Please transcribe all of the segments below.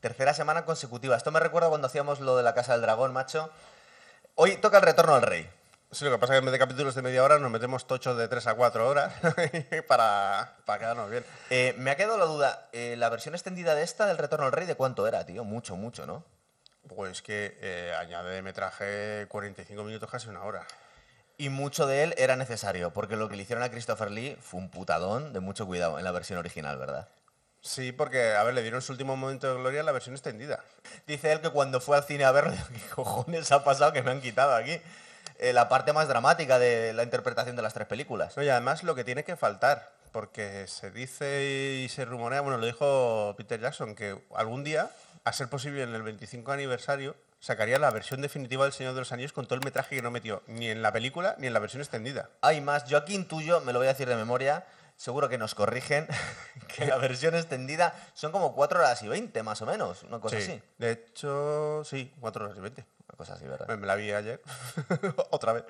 Tercera semana consecutiva. Esto me recuerda cuando hacíamos lo de la Casa del Dragón, macho. Hoy toca el retorno al rey. Sí, lo que pasa es que en vez de capítulos de media hora nos metemos tochos de 3 a 4 horas para, para quedarnos bien. Eh, me ha quedado la duda, eh, la versión extendida de esta del Retorno al Rey, ¿de cuánto era, tío? Mucho, mucho, ¿no? Pues que eh, añade metraje 45 minutos, casi una hora. Y mucho de él era necesario, porque lo que le hicieron a Christopher Lee fue un putadón de mucho cuidado en la versión original, ¿verdad? Sí, porque, a ver, le dieron su último momento de gloria en la versión extendida. Dice él que cuando fue al cine a verlo, ¿qué cojones ha pasado que me han quitado aquí? Eh, la parte más dramática de la interpretación de las tres películas. No, y además lo que tiene que faltar, porque se dice y se rumorea, bueno, lo dijo Peter Jackson, que algún día, a ser posible en el 25 aniversario, sacaría la versión definitiva del Señor de los Anillos con todo el metraje que no metió ni en la película ni en la versión extendida. Hay más, yo aquí intuyo, me lo voy a decir de memoria, seguro que nos corrigen, que la versión extendida son como 4 horas y 20 más o menos, una cosa Sí, así. De hecho, sí, 4 horas y 20. Una cosa así, ¿verdad? Me, la vi ayer. Otra vez.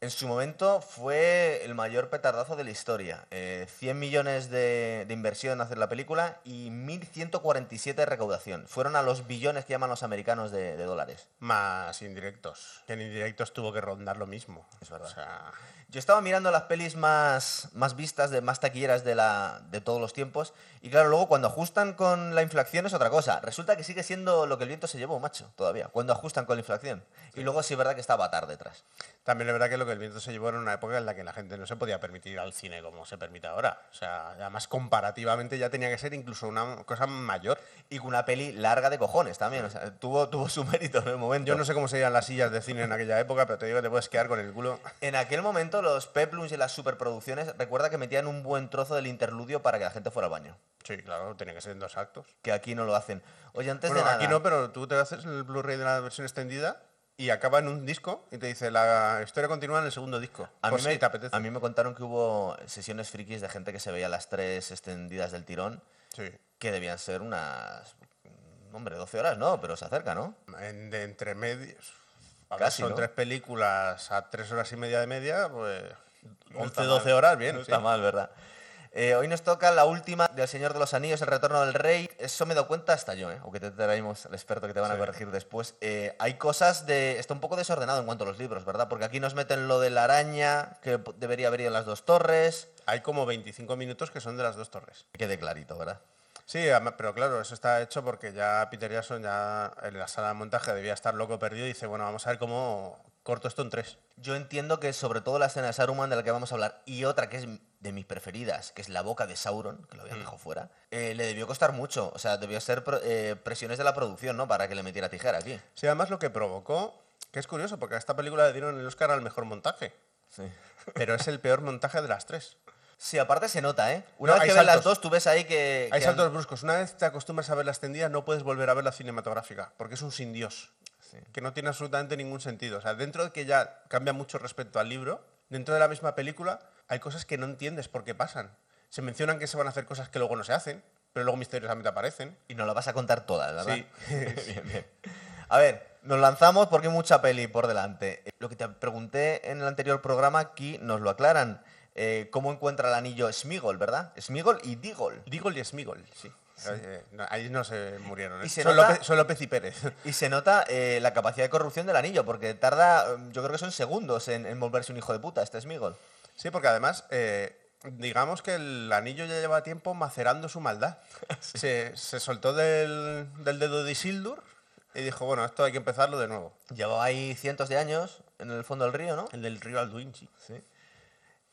En su momento fue el mayor petardazo de la historia. Eh, 100 millones de, de inversión en hacer la película y 1.147 de recaudación. Fueron a los billones que llaman los americanos de, de dólares. Más indirectos. Que en indirectos tuvo que rondar lo mismo. Es verdad. O sea, Yo estaba mirando las pelis más, más vistas, de, más taquilleras de, la, de todos los tiempos, y claro, luego cuando ajustan con la inflación es otra cosa. Resulta que sigue siendo lo que el viento se llevó, macho, todavía, cuando ajustan con la inflación. Y luego sí es verdad que está Avatar detrás. también es verdad que lo que el viento se llevó era una época en la que la gente no se podía permitir ir al cine como se permite ahora. O sea, además comparativamente ya tenía que ser incluso una cosa mayor. Y con una peli larga de cojones también, o sea, tuvo, tuvo su mérito en el momento. Yo no sé cómo serían las sillas de cine en aquella época, pero te digo que te puedes quedar con el culo. En aquel momento los peplums y las superproducciones, recuerda que metían un buen trozo del interludio para que la gente fuera al baño. Sí, claro, tenía que ser en dos actos. Que aquí no lo hacen. Oye, antes Bueno, de nada... aquí no, pero tú te haces el Blu-ray de la versión extendida y acaba en un disco y te dice la historia continúa en el segundo disco. A mí, si me, te apetece. a mí me contaron que hubo sesiones frikis de gente que se veía las tres extendidas del tirón, Sí. que debían ser unas... Hombre, 12 horas no, pero se acerca, ¿no? En- de entre medios. A ver, Casi, son ¿no? tres películas a tres horas y media de media, pues No 11, está 12 mal. horas, bien. No sí. está mal, ¿verdad? Eh, hoy nos toca la última del Señor de los Anillos, El Retorno del Rey. Eso me he dado cuenta hasta yo, ¿eh? aunque te traemos al experto que te van a Sí. corregir después. Eh, hay cosas de... Está un poco desordenado en cuanto a los libros, ¿verdad? Porque aquí nos meten lo de la araña, que debería haber ido en las dos torres. Hay como 25 minutos que son de las dos torres. Que quede clarito, ¿verdad? Sí, pero claro, eso está hecho porque ya Peter Jackson ya en la sala de montaje debía estar loco perdido y dice, bueno, vamos a ver cómo corto esto en tres. Yo entiendo que sobre todo la escena de Saruman de la que vamos a hablar y otra que es de mis preferidas, que es la boca de Sauron, que lo habían dejado fuera, eh, le debió costar mucho. O sea, debió ser eh, presiones de la producción, ¿no? Para que le metiera tijera aquí. Sí, además lo que provocó, que es curioso, porque a esta película le dieron el Oscar al mejor montaje, Sí. pero es el peor montaje de las tres. Sí, aparte se nota, ¿eh? Una No, vez que ves las saltos. dos, tú ves ahí que... Hay que han- saltos bruscos. Una vez te acostumbras a ver la extendida, no puedes volver a ver la cinematográfica, porque es un sin Dios, Sí. que no tiene absolutamente ningún sentido. O sea, dentro de que ya cambia mucho respecto al libro, dentro de la misma película hay cosas que no entiendes por qué pasan. Se mencionan que se van a hacer cosas que luego no se hacen, pero luego misteriosamente aparecen. Y nos la vas a contar toda, ¿verdad? Sí. bien, bien. A ver, nos lanzamos porque hay mucha peli por delante. Lo que te pregunté en el anterior programa, aquí nos lo aclaran. Eh, ¿Cómo encuentra el anillo Smigol, verdad? Smigol y Digol. Digol y Smigol, sí. Eh, no, ahí no se murieron. ¿eh? Y se son, nota- López, son López y Pérez. Y se nota eh, la capacidad de corrupción del anillo, porque tarda, eh, yo creo que son segundos en, en volverse un hijo de puta, este Smigol. Sí, porque además, eh, digamos que el anillo ya lleva tiempo macerando su maldad. Se, se soltó del, del dedo de Isildur y dijo, bueno, esto hay que empezarlo de nuevo. Llevaba ahí cientos de años en el fondo del río, ¿no? El del río Alduin, sí.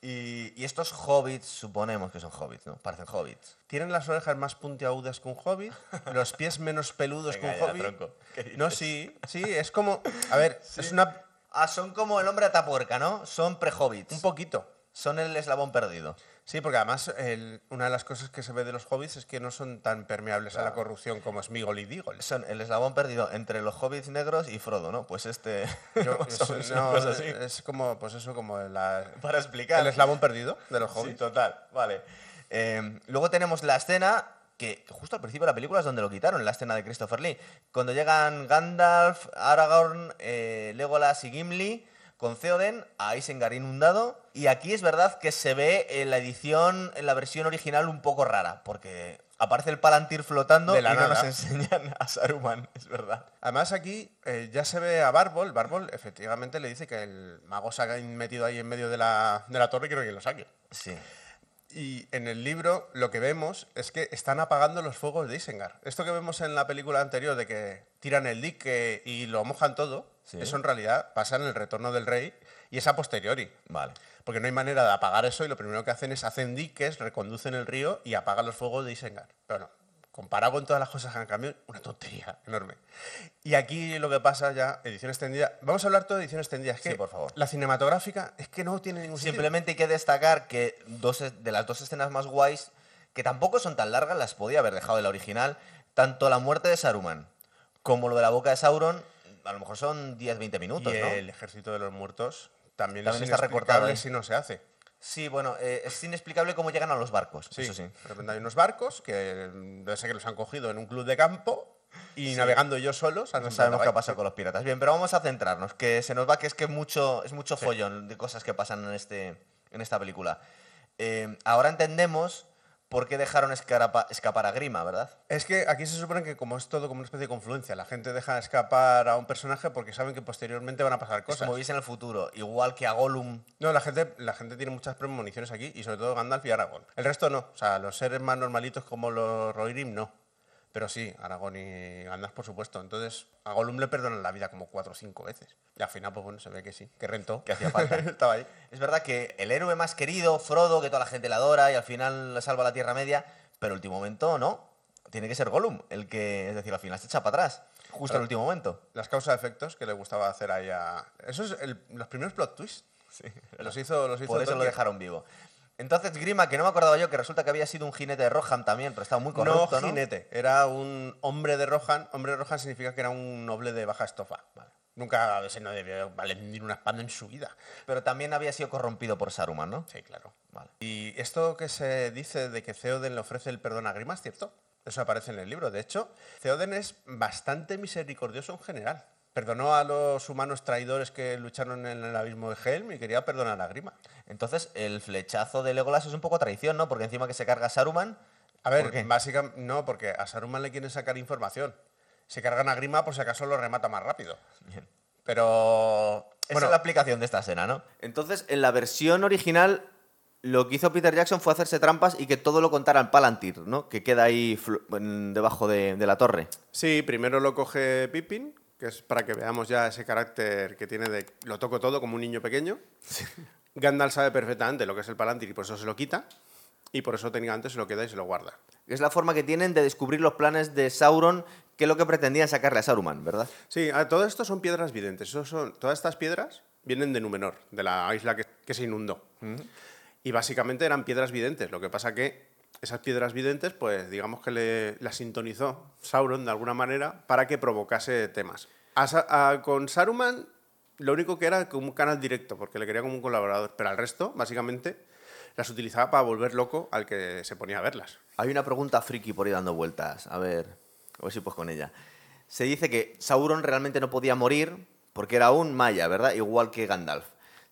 Y, y estos hobbits, suponemos que son hobbits, ¿no? Parecen hobbits. Tienen las orejas más puntiagudas que un hobbit, los pies menos peludos Venga que un hobbit. tronco. ¿Qué No, sí, sí, es como... A ver, es una... Ah, son como el hombre atapuerca, ¿no? Son pre-hobbits. Un poquito. Son el eslabón perdido. Sí, porque además el- una de las cosas que se ve de los hobbits es que no son tan permeables a la corrupción como Smigol y Digol. Son el eslabón perdido entre los hobbits negros y Frodo, ¿no? Pues este... Yo- son- es, son no, cosas así. es como, pues eso, como la- Para explicar. el eslabón perdido de los Sí, hobbits. total, vale. Eh, luego tenemos la escena que que justo al principio de la película es donde lo quitaron, la escena de Christopher Lee. Cuando llegan Gandalf, Aragorn, eh, Legolas y Gimli con Theoden a Isengard inundado. Y aquí es verdad que se ve en la edición, en la versión original un poco rara, porque aparece el Palantir flotando De y la no nos nada. enseñan a Saruman, es verdad. Además aquí eh, ya se ve a Barbol. Barbol efectivamente le dice que el mago se ha metido ahí en medio de la, de la torre y quiero que lo saque. Sí. Y en el libro lo que vemos es que están apagando los fuegos de Isengard. Esto que vemos en la película anterior de que tiran el dique y lo mojan todo, Sí. eso en realidad pasa en el retorno del rey y es a posteriori. Vale. Porque no hay manera de apagar eso y lo primero que hacen es hacen diques, reconducen el río y apagan los fuegos de Isengard. Pero no, comparado con todas las cosas que han cambiado, una tontería enorme. Y aquí lo que pasa ya, edición extendida. Vamos a hablar todo de edición extendida. Es que Sí, por favor. la cinematográfica es que no tiene ningún sentido. Simplemente hay que destacar que dos, de las dos escenas más guays, que tampoco son tan largas, las podía haber dejado de la original, tanto la muerte de Saruman como lo de la boca de Sauron, a lo mejor son 10-20 minutos, y ¿no? el ejército de los muertos también, También es está recortado si no se hace. Sí, bueno, eh, es inexplicable cómo llegan a los barcos, Sí, eso sí. De repente hay unos barcos que debe ser que los han cogido en un club de campo y navegando ellos solos. han No sabemos qué ahí. ha pasado con los piratas. Bien, pero vamos a centrarnos, que se nos va que es que mucho, es mucho follón de cosas que pasan en, este, en esta película. Eh, ahora entendemos por qué dejaron escarapa- escapar a Grima, ¿verdad? Es que aquí se supone que como es todo como una especie de confluencia, la gente deja escapar a un personaje porque saben que posteriormente van a pasar Es cosas. como veis en el futuro, igual que a Gollum No, la gente, la gente tiene muchas premoniciones aquí y sobre todo Gandalf y Aragorn. El resto no, o sea, los seres más normalitos como los Rohirrim no. Pero sí, Aragorn y Gandalf por supuesto. Entonces a Gollum le perdonan la vida como cuatro o cinco veces. Y al final, pues bueno, se ve que sí, que rentó. que hacía falta. Estaba ahí. Es verdad que el héroe más querido, Frodo, que toda la gente le adora y al final le salva la Tierra Media, pero último momento no. Tiene que ser Gollum, el que, es decir, al final se echa para atrás, justo en el último momento. Las causas-efectos que le gustaba hacer ahí a... Eso es el- los primeros plot twists. Los hizo, los hizo Por eso lo dejaron vivo. Entonces Grima, que no me acordaba yo, que resulta que había sido un jinete de Rohan también, pero estaba muy corrupto, no ¿no? jinete, era un hombre de Rohan. Hombre de Rohan significa que era un noble de baja estofa. Nunca ese no debió valer una espada en su vida. Pero también había sido corrompido por Saruman, ¿no? Sí, claro. Vale. Y esto que se dice de que Theoden le ofrece el perdón a Grima es cierto. Eso aparece en el libro. De hecho, Theoden es bastante misericordioso en general. Perdonó a los humanos traidores que lucharon en el abismo de Helm y quería perdonar a Grima. Entonces el flechazo de Legolas es un poco traición, ¿no? Porque encima que se carga Saruman... A ¿por ver, básicamente no, porque a Saruman le quieren sacar información. Se cargan a Grima por si acaso lo remata más rápido. Bien. Pero Esa bueno, es la aplicación de esta escena, ¿no? Entonces, en la versión original, lo que hizo Peter Jackson fue hacerse trampas y que todo lo contara en Palantir, ¿no? Que queda ahí debajo de, de la torre. Sí, primero lo coge Pippin, que es para que veamos ya ese carácter que tiene de lo toco todo como un niño pequeño. Gandalf sabe perfectamente lo que es el Palantir y por eso se lo quita. Y por eso técnicamente se lo queda y se lo guarda. Es la forma que tienen de descubrir los planes de Sauron, que es lo que pretendían sacarle a Saruman, ¿verdad? Sí, a- todo esto son piedras videntes. Eso son, todas estas piedras vienen de Númenor, de la isla que, que se inundó. Y básicamente eran piedras videntes. Lo que pasa que esas piedras videntes, pues digamos que le, las sintonizó Sauron de alguna manera para que provocase temas. Con Saruman lo único que era como un canal directo, porque le quería como un colaborador. Pero al resto, básicamente, las utilizaba para volver loco al que se ponía a verlas. Hay una pregunta friki por ahí dando vueltas. A ver, a ver si pues con ella. Se dice que Sauron realmente no podía morir porque era un maya, ¿verdad? Igual que Gandalf.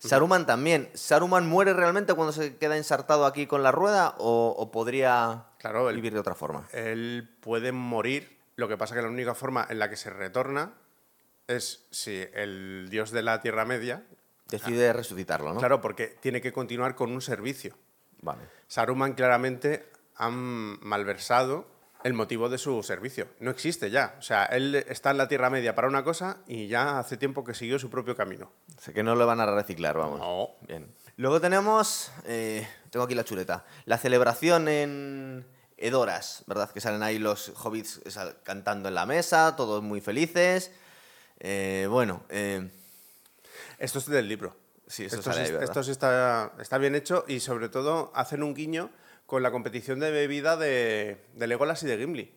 Saruman también. ¿Saruman muere realmente cuando se queda ensartado aquí con la rueda o, o podría Claro, el- vivir de otra forma? Él puede morir, lo que pasa que la única forma en la que se retorna es si el dios de la Tierra Media, Decide resucitarlo, ¿no? claro, porque tiene que continuar con un servicio. Vale. Saruman claramente han malversado el motivo de su servicio. No existe ya. O sea, él está en la Tierra Media para una cosa y ya hace tiempo que siguió su propio camino. O sea, que no lo van a reciclar, vamos. No. Bien. Luego tenemos, eh, tengo aquí la chuleta, la celebración en Edoras, ¿verdad? Que salen ahí los hobbits cantando en la mesa, todos muy felices. Eh, bueno, eh, Esto es del libro. Sí, esto esto sí está, está bien hecho y sobre todo hacen un guiño con la competición de bebida de, de Legolas y de Gimli.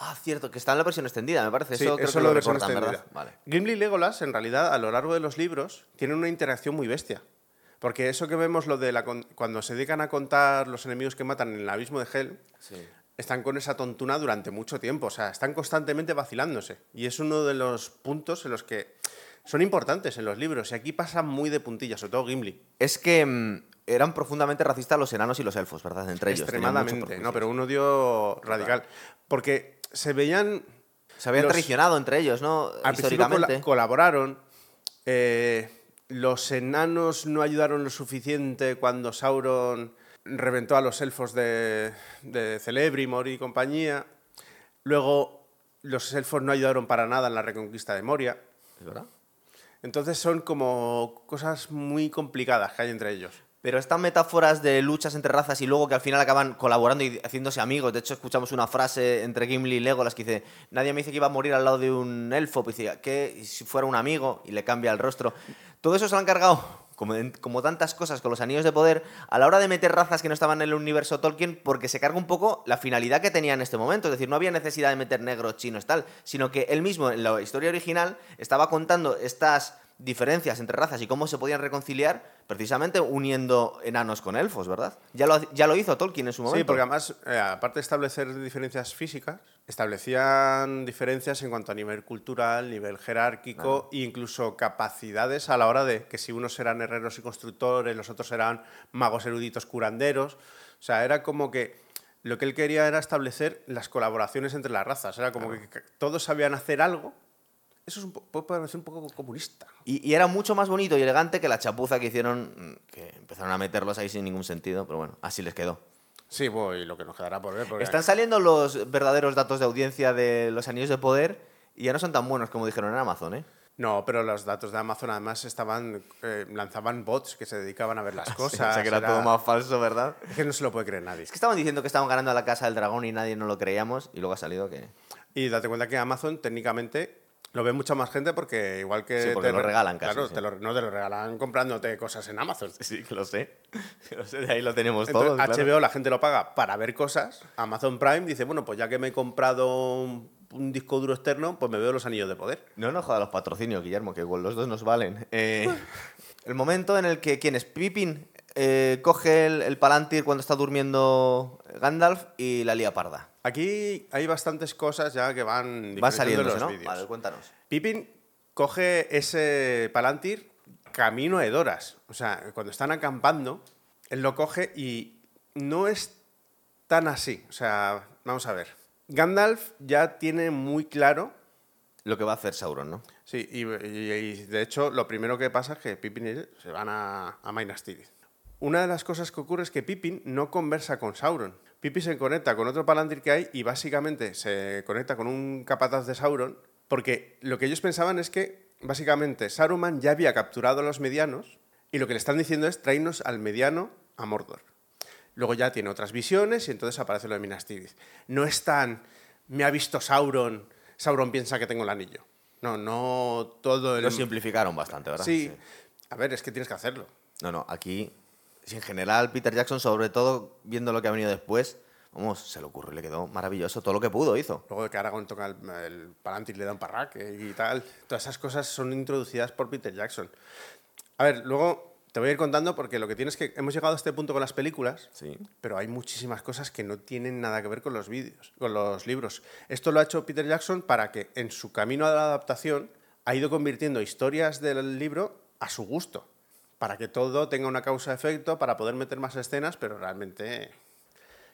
ah, cierto, que está en la versión extendida, me parece. Sí, eso creo eso que lo lo recortan, ¿verdad? extendida. Vale. Gimli y Legolas, en realidad, a lo largo de los libros, tienen una interacción muy bestia. Porque eso que vemos, lo de la cuando se dedican a contar los enemigos que matan en el abismo de Hel, Sí. están con esa tontuna durante mucho tiempo. O sea, están constantemente vacilándose. Y es uno de los puntos en los que son importantes en los libros y aquí pasan muy de puntillas, sobre todo Gimli. Es que mm, eran profundamente racistas los enanos y los elfos, ¿verdad? Entre ellos. Extremadamente, no, pero un odio radical. Porque se veían Se habían los- traicionado entre ellos, ¿no? Al colaboraron. eh, los enanos no ayudaron lo suficiente cuando Sauron reventó a los elfos de, de Celebrimor y compañía. Luego, los elfos no ayudaron para nada en la reconquista de Moria. ¿Es verdad? Entonces son como cosas muy complicadas que hay entre ellos. Pero estas metáforas de luchas entre razas y luego que al final acaban colaborando y haciéndose amigos. De hecho, escuchamos una frase entre Gimli y Legolas que dice: Nadie me dice que iba a morir al lado de un elfo. Pues ¿qué? ¿Y si fuera un amigo? Y le cambia el rostro. Todo eso se lo han cargado, como, tantas cosas con los anillos de poder, a la hora de meter razas que no estaban en el universo Tolkien, porque se carga un poco la finalidad que tenía en este momento. Es decir, no había necesidad de meter negros, chinos, tal, sino que él mismo, en la historia original, estaba contando estas diferencias entre razas y cómo se podían reconciliar precisamente uniendo enanos con elfos, ¿verdad? Ya lo, ya lo hizo Tolkien en su momento. Sí, porque además, eh, aparte de establecer diferencias físicas, establecían diferencias en cuanto a nivel cultural, nivel jerárquico e incluso capacidades a la hora de que si unos eran herreros y constructores, los otros eran magos eruditos curanderos. O sea, era como que lo que él quería era establecer las colaboraciones entre las razas. Era como que, que todos sabían hacer algo. Eso es un puede parecer un poco comunista. Y, y era mucho más bonito y elegante que la chapuza que hicieron, mm, que empezaron a meterlos ahí sin ningún sentido, pero bueno, así les quedó. Sí, bueno, y lo que nos quedará por ver. Porque Están saliendo los verdaderos datos de audiencia de los anillos de poder y ya no son tan buenos como dijeron en Amazon, ¿eh? No, pero los datos de Amazon además estaban eh, lanzaban bots que se dedicaban a ver las cosas. o sea que era, todo más falso, ¿verdad? Es que no se lo puede creer nadie. Es que estaban diciendo que estaban ganando a la casa del dragón y nadie no lo creíamos y luego ha salido que... Y date cuenta que Amazon técnicamente lo ve mucha más gente porque igual que Sí, porque lo re- regalan casi, Claro, sí. te lo, no te lo regalan comprándote cosas en Amazon. Sí, que lo sé. Que lo sé, de ahí lo tenemos Entonces, todos. claro. HBO la gente lo paga para ver cosas. Amazon Prime dice, bueno, pues ya que me he comprado un, un disco duro externo, pues me veo los anillos de poder. No nos joda los patrocinios, Guillermo, que con los dos nos valen. Eh, el momento en el que, ¿quién es? Pippin eh, coge el, el Palantir cuando está durmiendo Gandalf y la lía parda. Aquí hay bastantes cosas ya que van, diferenciando saliendo, los ¿no? vídeos. Vale, cuéntanos. Pippin coge ese Palantir camino a Edoras. O sea, cuando están acampando, él lo coge y no es tan así. O sea, vamos a ver. Gandalf ya tiene muy claro. Lo que va a hacer Sauron, ¿no? Sí, y, y- y de hecho, lo primero que pasa es que Pippin y él se van a, a Minas Tirith. Una de las cosas que ocurre es que Pippin no conversa con Sauron. Pippin se conecta con otro Palantir que hay y básicamente se conecta con un capataz de Sauron porque lo que ellos pensaban es que básicamente Saruman ya había capturado a los medianos y lo que le están diciendo es traernos al mediano a Mordor. Luego ya tiene otras visiones y entonces aparece lo de Minas Tirith. No es tan, me ha visto Sauron, Sauron piensa que tengo el anillo. No, no todo el... Lo simplificaron bastante, ¿verdad? Sí. A ver, es que tienes que hacerlo. No, no, aquí, en general, Peter Jackson, sobre todo viendo lo que ha venido después, vamos, se le ocurrió, le quedó maravilloso. Todo lo que pudo hizo. Luego de que Aragorn toca el, el Palantir, le da un parraque y tal. Todas esas cosas son introducidas por Peter Jackson. A ver, luego te voy a ir contando porque lo que tienes que... Hemos llegado a este punto con las películas, Sí. pero hay muchísimas cosas que no tienen nada que ver con los vídeos, con los libros. Esto lo ha hecho Peter Jackson para que en su camino a la adaptación ha ido convirtiendo historias del libro a su gusto, para que todo tenga una causa-efecto, para poder meter más escenas, pero realmente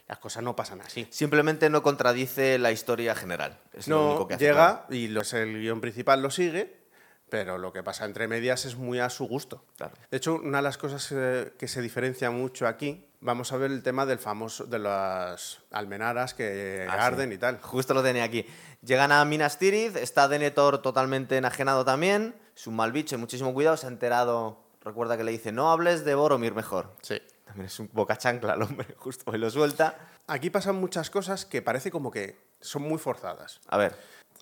las cosas no pasan así. Simplemente no contradice la historia general. Es lo único No, que hace. llega y los, el guion principal lo sigue, pero lo que pasa entre medias es muy a su gusto. Claro. De hecho, una de las cosas eh, que se diferencia mucho aquí, vamos a ver el tema del famoso de las almenaras que Ah, sí. arden y tal. Justo lo tenía aquí. Llegan a Minas Tirith, está Denethor totalmente enajenado también, es un mal bicho, y muchísimo cuidado, se ha enterado, recuerda que le dice, no hables de Boromir mejor. Sí. También es un boca chancla el hombre, justo, y lo suelta. Aquí pasan muchas cosas que parece como que son muy forzadas. A ver,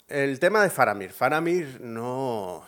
El tema de Faramir. Faramir no,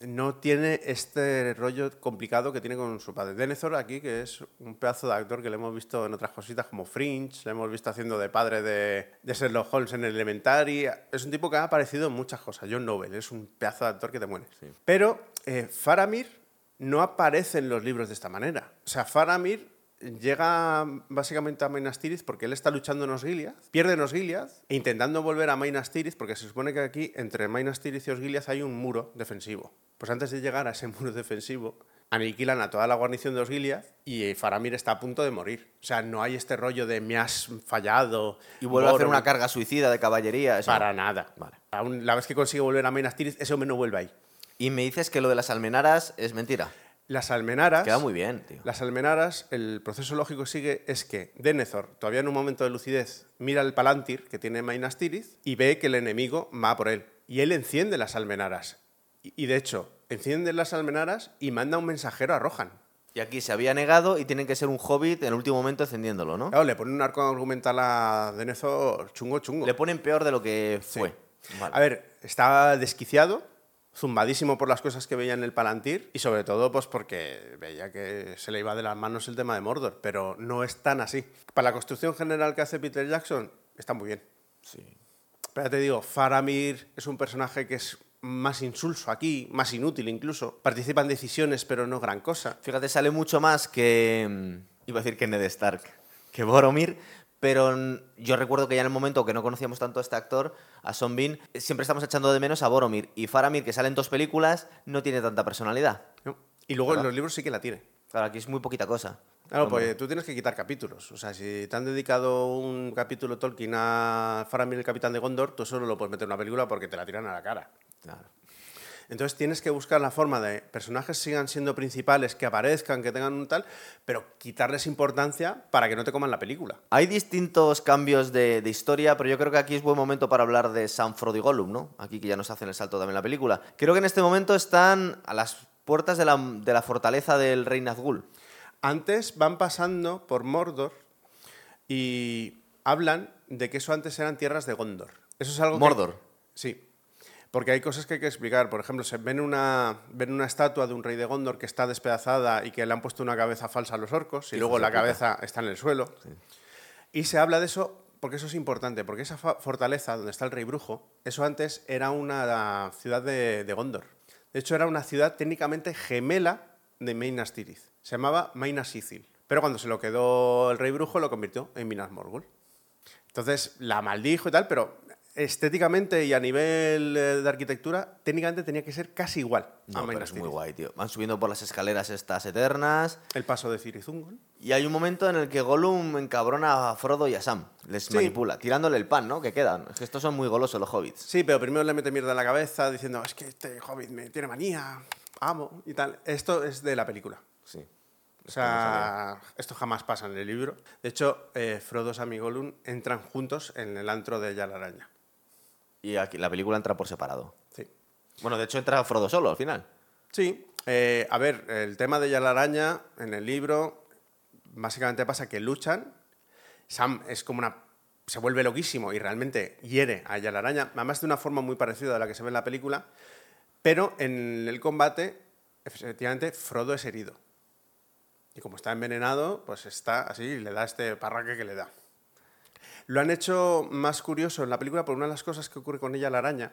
no tiene este rollo complicado que tiene con su padre. Denethor aquí, que es un pedazo de actor que le hemos visto en otras cositas como Fringe, le hemos visto haciendo de padre de, de Sherlock Holmes en Elementary. Es un tipo que ha aparecido en muchas cosas. John Noble es un pedazo de actor que te mueres. Pero eh, Faramir no aparece en los libros de esta manera. O sea, Faramir llega básicamente a Minas Tirith porque él está luchando en Osgiliath, pierde en Osgiliath e intentando volver a Minas Tirith porque se supone que aquí entre Minas Tirith y Osgiliath hay un muro defensivo. Pues antes de llegar a ese muro defensivo, aniquilan a toda la guarnición de Osgiliath y Faramir está a punto de morir. O sea, no hay este rollo de me has fallado. Y vuelve a hacer Boromir". una carga suicida de caballería. eso. Para nada. Vale. Aún la vez que consigue volver a Minas Tirith, ese hombre no vuelve ahí. Y me dices que lo de las almenaras es mentira. Las almenaras. Queda muy bien, tío. Las almenaras, el proceso lógico que sigue es que Denethor, todavía en un momento de lucidez, mira el Palantir que tiene Minas Tirith y ve que el enemigo va por él. Y él enciende las almenaras. Y, y de hecho, enciende las almenaras y manda un mensajero a Rohan. Y aquí se había negado y tienen que ser un hobbit en el último momento encendiéndolo, ¿no? Claro, le pone un arco argumental a Denethor chungo chungo. Le ponen peor de lo que Sí. fue. Vale. A ver, está desquiciado, zumbadísimo por las cosas que veía en el Palantir y sobre todo pues porque veía que se le iba de las manos el tema de Mordor, pero no es tan así. Para la construcción general que hace Peter Jackson, está muy bien. Sí. Pero te digo, Faramir es un personaje que es más insulso aquí, más inútil incluso. Participa en decisiones, pero no gran cosa. Fíjate, sale mucho más que. mm, Iba a decir que Ned Stark, que Boromir. Pero yo recuerdo que ya en el momento que no conocíamos tanto a este actor, a Son Bean, eh, siempre estamos echando de menos a Boromir. Y Faramir, que sale en dos películas, no tiene tanta personalidad. ¿no? Y luego en los libros sí que la tiene. Claro, aquí es muy poquita cosa. Claro, pues tú tienes que quitar capítulos. O sea, si te han dedicado un capítulo Tolkien a Faramir, el capitán de Gondor, tú solo lo puedes meter en una película porque te la tiran a la cara. Claro. Entonces tienes que buscar la forma de personajes sigan siendo principales, que aparezcan, que tengan un tal, pero quitarles importancia para que no te coman la película. Hay distintos cambios de, de historia, pero yo creo que aquí es buen momento para hablar de Sam Frodo y Gollum, ¿no? Aquí que ya nos hacen el salto también la película. Creo que en este momento están a las puertas de la, de la fortaleza del rey Nazgûl. Antes van pasando por Mordor y hablan de que eso antes eran tierras de Gondor. Eso es algo que- Mordor. Sí. Porque hay cosas que hay que explicar. Por ejemplo, se ven una, ven una estatua de un rey de Gondor que está despedazada y que le han puesto una cabeza falsa a los orcos y luego la puta. cabeza está en el suelo. Y se habla de eso porque eso es importante, porque esa fortaleza donde está el rey brujo, eso antes era una ciudad de, de Gondor. De hecho, era una ciudad técnicamente gemela de Minas Tirith. Se llamaba Minas Ithil. Pero cuando se lo quedó el rey brujo, lo convirtió en Minas Morgul. Entonces la maldijo y tal, pero estéticamente y a nivel eh, de arquitectura, técnicamente tenía que ser casi igual a No, pero es muy guay, tío. Van subiendo por las escaleras estas eternas. El paso de Cirizungol. Y hay un momento en el que Gollum encabrona a Frodo y a Sam. Les Sí. manipula, tirándole el pan, ¿no? Que quedan. Es que estos son muy golosos los hobbits. Sí, pero primero le mete mierda en la cabeza diciendo, es que este hobbit me tiene manía, amo y tal. Esto es de la película. Sí. O sea, esto jamás pasa en el libro. De hecho, eh, Frodo, Sam y Gollum entran juntos en el antro de Yalaranya. Y aquí la película entra por separado. Sí. Bueno, de hecho entra Frodo solo al final. Sí. eh, a ver, el tema de Yalaranya en el libro básicamente pasa que luchan. Sam es como una. se vuelve loquísimo y realmente hiere a Yalaranya, además de una forma muy parecida a la que se ve en la película. Pero en el combate, efectivamente, Frodo es herido. Y como está envenenado, pues está así y le da este parraque que le da. Lo han hecho más curioso en la película por una de las cosas que ocurre con ella, la araña,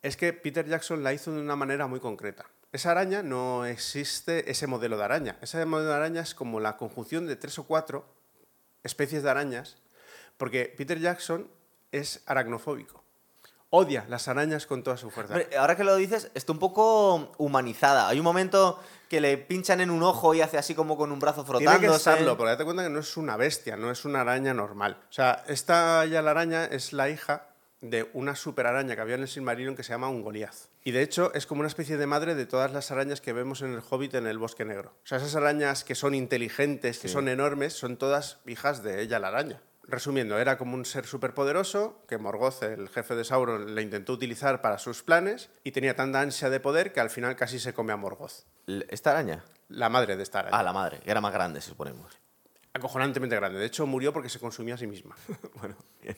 es que Peter Jackson la hizo de una manera muy concreta. Esa araña no existe ese modelo de araña. Ese modelo de araña es como la conjunción de tres o cuatro especies de arañas, porque Peter Jackson es aracnofóbico. Odia las arañas con toda su fuerza. Hombre, ahora que lo dices, está un poco humanizada. Hay un momento que le pinchan en un ojo y hace así como con un brazo Tiene frotándose. que estarlo, porque date cuenta que no es una bestia, no es una araña normal. O sea, esta ya la araña es la hija de una superaraña que había en el Silmarillion que se llama un Goliath. Y de hecho es como una especie de madre de todas las arañas que vemos en el Hobbit en el Bosque Negro. O sea, esas arañas que son inteligentes, que son enormes, son todas hijas de ella la araña. Resumiendo, era como un ser superpoderoso que Morgoth, el jefe de Sauron, le intentó utilizar para sus planes y tenía tanta ansia de poder que al final casi se come a Morgoth, ¿Esta araña? la madre de esta araña. Ah, la madre, que era más grande, suponemos. acojonantemente grande. De hecho, murió porque se consumía a sí misma. bueno, bien.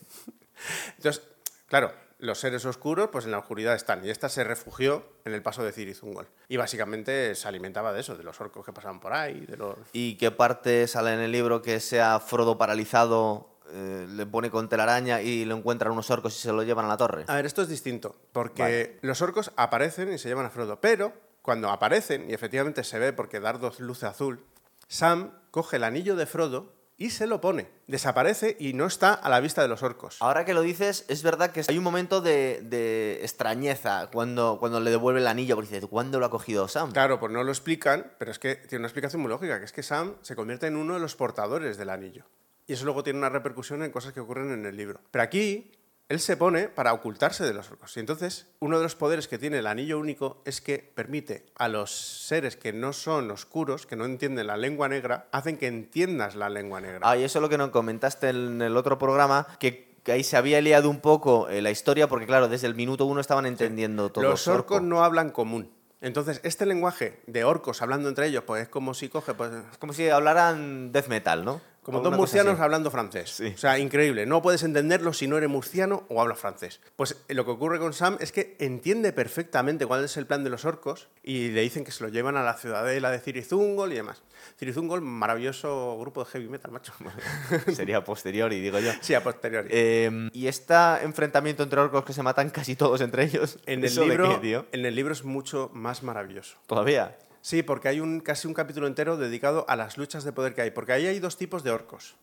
Entonces, claro, los seres oscuros, pues en la oscuridad están. Y esta se refugió en el paso de Cirizungol. Y básicamente se alimentaba de eso, de los orcos que pasaban por ahí, de los... ¿Y qué parte sale en el libro que sea Frodo paralizado, eh, le pone con telaraña y lo encuentran unos orcos y se lo llevan a la torre? A ver, esto es distinto, porque Vale. los orcos aparecen y se llevan a Frodo, pero cuando aparecen, y efectivamente se ve porque Dardos luce azul, Sam coge el anillo de Frodo y se lo pone. Desaparece y no está a la vista de los orcos. Ahora que lo dices, es verdad que hay un momento de, de extrañeza cuando, cuando le devuelve el anillo, porque dice, ¿cuándo lo ha cogido Sam? Claro, pues no lo explican, pero es que tiene una explicación muy lógica, que es que Sam se convierte en uno de los portadores del anillo. Y eso luego tiene una repercusión en cosas que ocurren en el libro. Pero aquí él se pone para ocultarse de los orcos. Y entonces, uno de los poderes que tiene el anillo único es que permite a los seres que no son oscuros, que no entienden la lengua negra, hacen que entiendas la lengua negra. Ah, y eso es lo que nos comentaste en el otro programa, que, que ahí se había liado un poco eh, la historia, porque claro, desde el minuto uno estaban entendiendo todo. los orcos orco. no hablan común. Entonces, este lenguaje de orcos hablando entre ellos, pues es como si coge, pues, Es como si hablaran death metal, ¿no? Como dos murcianos hablando francés. Sí. O sea, increíble. No puedes entenderlo si no eres murciano o hablas francés. Pues eh, lo que ocurre con Sam es que entiende perfectamente cuál es el plan de los orcos y le dicen que se lo llevan a la ciudadela de Cirizungol y demás. Cirizungol, maravilloso grupo de heavy metal, macho. Sería posterior, y digo yo. sí, a posteriori. Eh, y este enfrentamiento entre orcos que se matan casi todos entre ellos. en, el ¿eso de libro, qué, en el libro es mucho más maravilloso. Todavía. Sí, porque hay un, casi un capítulo entero dedicado a las luchas de poder que hay. Porque ahí hay dos tipos de orcos.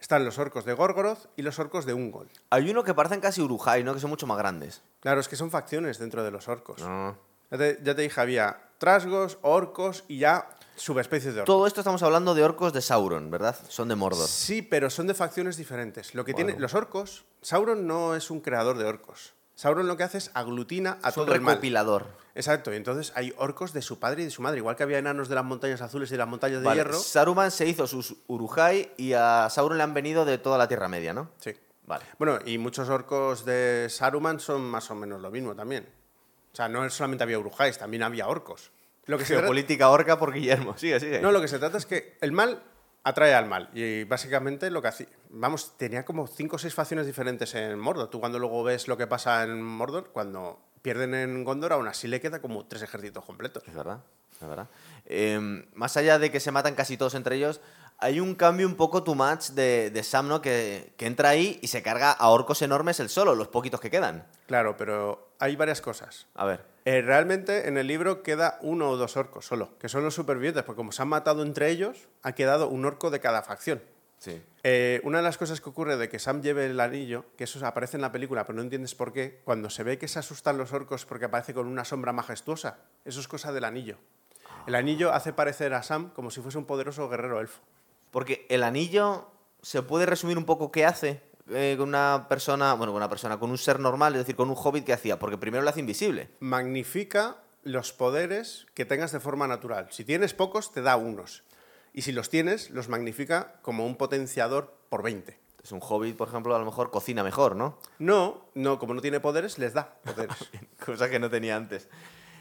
Están los orcos de Gorgoroth y los orcos de Ungol. Hay uno que parecen casi Urujai, ¿no? Que son mucho más grandes. Claro, es que son facciones dentro de los orcos. No. Ya te, ya te dije, había trasgos, orcos y ya subespecies de orcos. Todo esto estamos hablando de orcos de Sauron, ¿verdad? Son de Mordor. Sí, pero son de facciones diferentes. Lo que Bueno. tiene los orcos, Sauron no es un creador de orcos. Sauron lo que hace es aglutina a Es un todo el mal. recopilador. Exacto, y entonces hay orcos de su padre y de su madre, igual que había enanos de las montañas azules y de las montañas de Vale, hierro. Saruman se hizo sus Urujai y a Sauron le han venido de toda la Tierra Media, ¿no? Sí. Vale. Bueno, y muchos orcos de Saruman son más o menos lo mismo también. O sea, no solamente había urujáis, también había orcos. Lo que se trata- Geopolítica orca por Guillermo. Sigue, sigue. No, lo que se trata es que el mal atrae al mal. Y básicamente lo que hacía. Vamos, tenía como cinco o seis facciones diferentes en Mordor. Tú cuando luego ves lo que pasa en Mordor, cuando pierden en Gondor, aún así le queda como tres ejércitos completos. Es verdad, es verdad. Eh, más allá de que se matan casi todos entre ellos, hay un cambio un poco too much de, de Sam, ¿no? Que, que entra ahí y se carga a orcos enormes el solo, los poquitos que quedan. Claro, pero hay varias cosas. A ver. Eh, realmente en el libro queda uno o dos orcos solo, que son los supervivientes, porque como se han matado entre ellos, ha quedado un orco de cada facción. Sí. Eh, una de las cosas que ocurre de que Sam lleve el anillo, que eso aparece en la película, pero no entiendes por qué, cuando se ve que se asustan los orcos porque aparece con una sombra majestuosa, eso es cosa del anillo. El anillo hace parecer a Sam como si fuese un poderoso guerrero elfo. Porque el anillo se puede resumir un poco qué hace eh, con una persona, bueno, con una persona, con un ser normal, es decir, con un hobbit que hacía, porque primero lo hace invisible. Magnifica los poderes que tengas de forma natural. Si tienes pocos, te da unos. Y si los tienes, los magnifica como un potenciador por 20. Es un hobbit, por ejemplo, a lo mejor cocina mejor, ¿no? No, no, como no tiene poderes, les da poderes. Cosa que no tenía antes.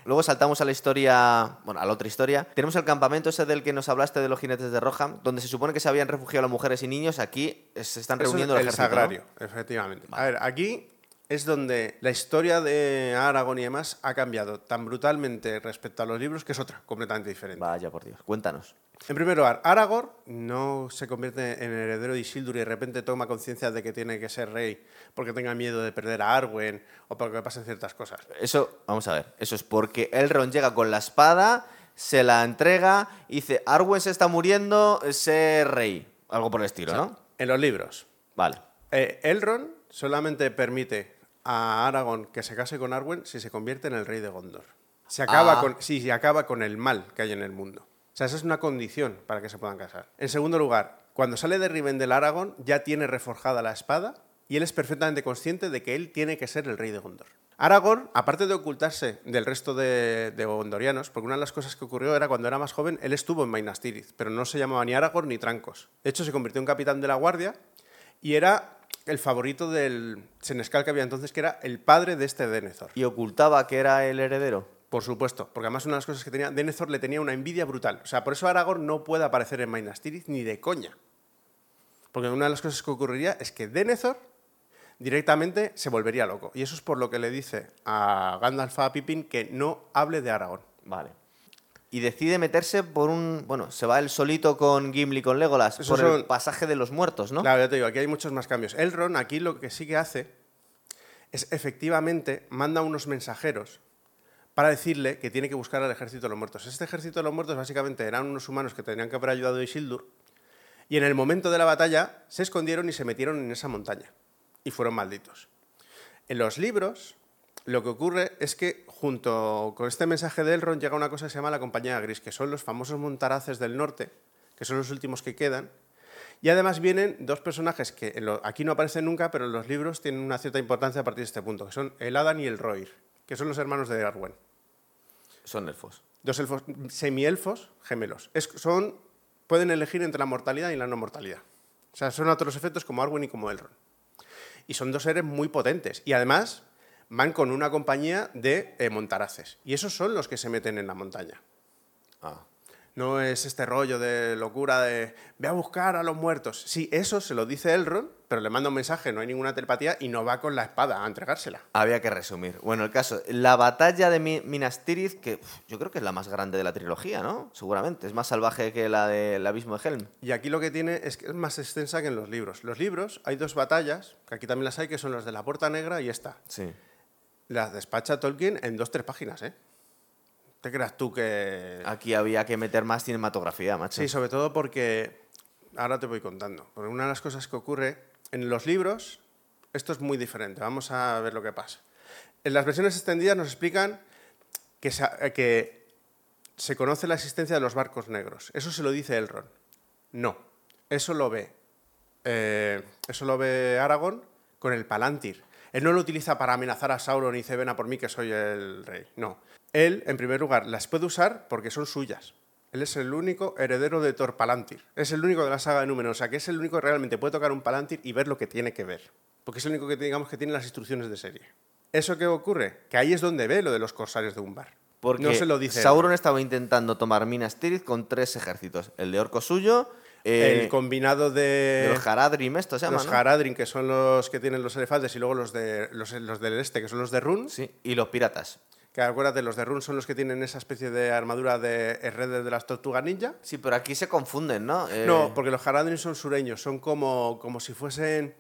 Luego saltamos a la historia, bueno, a la otra historia. Tenemos el campamento ese del que nos hablaste de los jinetes de Rohan, donde se supone que se habían refugiado las mujeres y niños. Aquí se están Eso es reuniendo el el ejército. ¿no? sagrario, efectivamente. A ver, aquí es donde la historia de Aragón y demás ha cambiado tan brutalmente respecto a los libros que es otra, completamente diferente. Vaya, por Dios. Cuéntanos. En primer lugar, Aragorn no se convierte en heredero de Isildur y de repente toma conciencia de que tiene que ser rey porque tenga miedo de perder a Arwen o porque pasen ciertas cosas. Eso, vamos a ver, eso es porque Elrond llega con la espada, se la entrega y dice, Arwen se está muriendo, sé rey. Algo por el estilo, ¿no? En los libros, Vale. eh, Elrond solamente permite a Aragorn que se case con Arwen si se convierte en el rey de Gondor. Se acaba Ah. con, sí, se acaba con el mal que hay en el mundo. O sea, esa es una condición para que se puedan casar. En segundo lugar, cuando sale de Rivendell Aragorn ya tiene reforjada la espada y él es perfectamente consciente de que él tiene que ser el rey de Gondor. Aragorn, aparte de ocultarse del resto de, de gondorianos, porque una de las cosas que ocurrió era cuando era más joven, él estuvo en Minas Tirith, pero no se llamaba ni Aragorn ni Trancos. De hecho, se convirtió en capitán de la guardia y era el favorito del senescal que había entonces, que era el padre de este Denethor. Y ocultaba que era el heredero. Por supuesto, porque además una de las cosas que tenía, Denethor le tenía una envidia brutal. O sea, por eso Aragorn no puede aparecer en Minas Tirith ni de coña. Porque una de las cosas que ocurriría es que Denethor directamente se volvería loco. Y eso es por lo que le dice a Gandalf a Pippin que no hable de Aragorn. Vale. Y decide meterse por un... Bueno, se va él solito con Gimli, con Legolas, Esos por el pasaje de los muertos, ¿no? Claro, ya te digo, aquí hay muchos más cambios. Elrond aquí lo que sí que hace es efectivamente manda unos mensajeros para decirle que tiene que buscar al ejército de los muertos. Este ejército de los muertos básicamente eran unos humanos que tenían que haber ayudado a Isildur y en el momento de la batalla se escondieron y se metieron en esa montaña y fueron malditos. En los libros lo que ocurre es que junto con este mensaje de Elrond llega una cosa que se llama la Compañía Gris, que son los famosos montaraces del norte, que son los últimos que quedan. Y además vienen dos personajes que aquí no aparecen nunca, pero en los libros tienen una cierta importancia a partir de este punto, que son el Adan y el Roir, que son los hermanos de Arwen. Son elfos. Dos elfos, semielfos gemelos. Es- son, pueden elegir entre la mortalidad y la no mortalidad. O sea, son a otros efectos como Arwen y como Elrond. Y son dos seres muy potentes. Y además van con una compañía de eh, montaraces. Y esos son los que se meten en la montaña. Ah. No es este rollo de locura de ve a buscar a los muertos. Sí, eso se lo dice Elrond, pero le manda un mensaje, no hay ninguna telepatía y no va con la espada a entregársela. Había que resumir. Bueno, el caso, la batalla de Mi- Minas Tirith, que uf, yo creo que es la más grande de la trilogía, ¿no? Seguramente. Es más salvaje que la del Abismo de Helm. Y aquí lo que tiene es que es más extensa que en los libros. Los libros hay dos batallas, que aquí también las hay, que son las de la Puerta Negra y esta. Sí. Las despacha Tolkien en dos, tres páginas, ¿eh? ¿Te creas tú que...? Aquí había que meter más cinematografía, macho. Sí, sobre todo porque... Ahora te voy contando. Porque una de las cosas que ocurre en los libros, esto es muy diferente. Vamos a ver lo que pasa. En las versiones extendidas nos explican que se, eh, que se conoce la existencia de los barcos negros. Eso se lo dice Elrond. No. Eso lo ve. eh, eso lo ve Aragorn con el Palantir. Él no lo utiliza para amenazar a Sauron y dice, ven a por mí que soy el rey. No. Él, en primer lugar, las puede usar porque son suyas. Él es el único heredero de Thor Palantir. Es el único de la saga de Númenor. O sea, que es el único que realmente puede tocar un Palantir y ver lo que tiene que ver. Porque es el único que, digamos, que tiene las instrucciones de serie. ¿Eso qué ocurre? Que ahí es donde ve lo de los corsarios de Umbar. Porque no se lo dice. Sauron estaba intentando tomar Minas Tirith con tres ejércitos. El de Orco suyo, eh, el combinado de, de los Haradrim, esto se llama, los ¿no? Haradrim, que son los que tienen los elefantes, y luego los, de, los, los del este, que son los de Run. Sí, y los piratas. Que acuérdate, los de Run son los que tienen esa especie de armadura de redes de las tortugas ninja. Sí, pero aquí se confunden, ¿no? Eh, No, porque los Haradrim son sureños, son como, como si fuesen.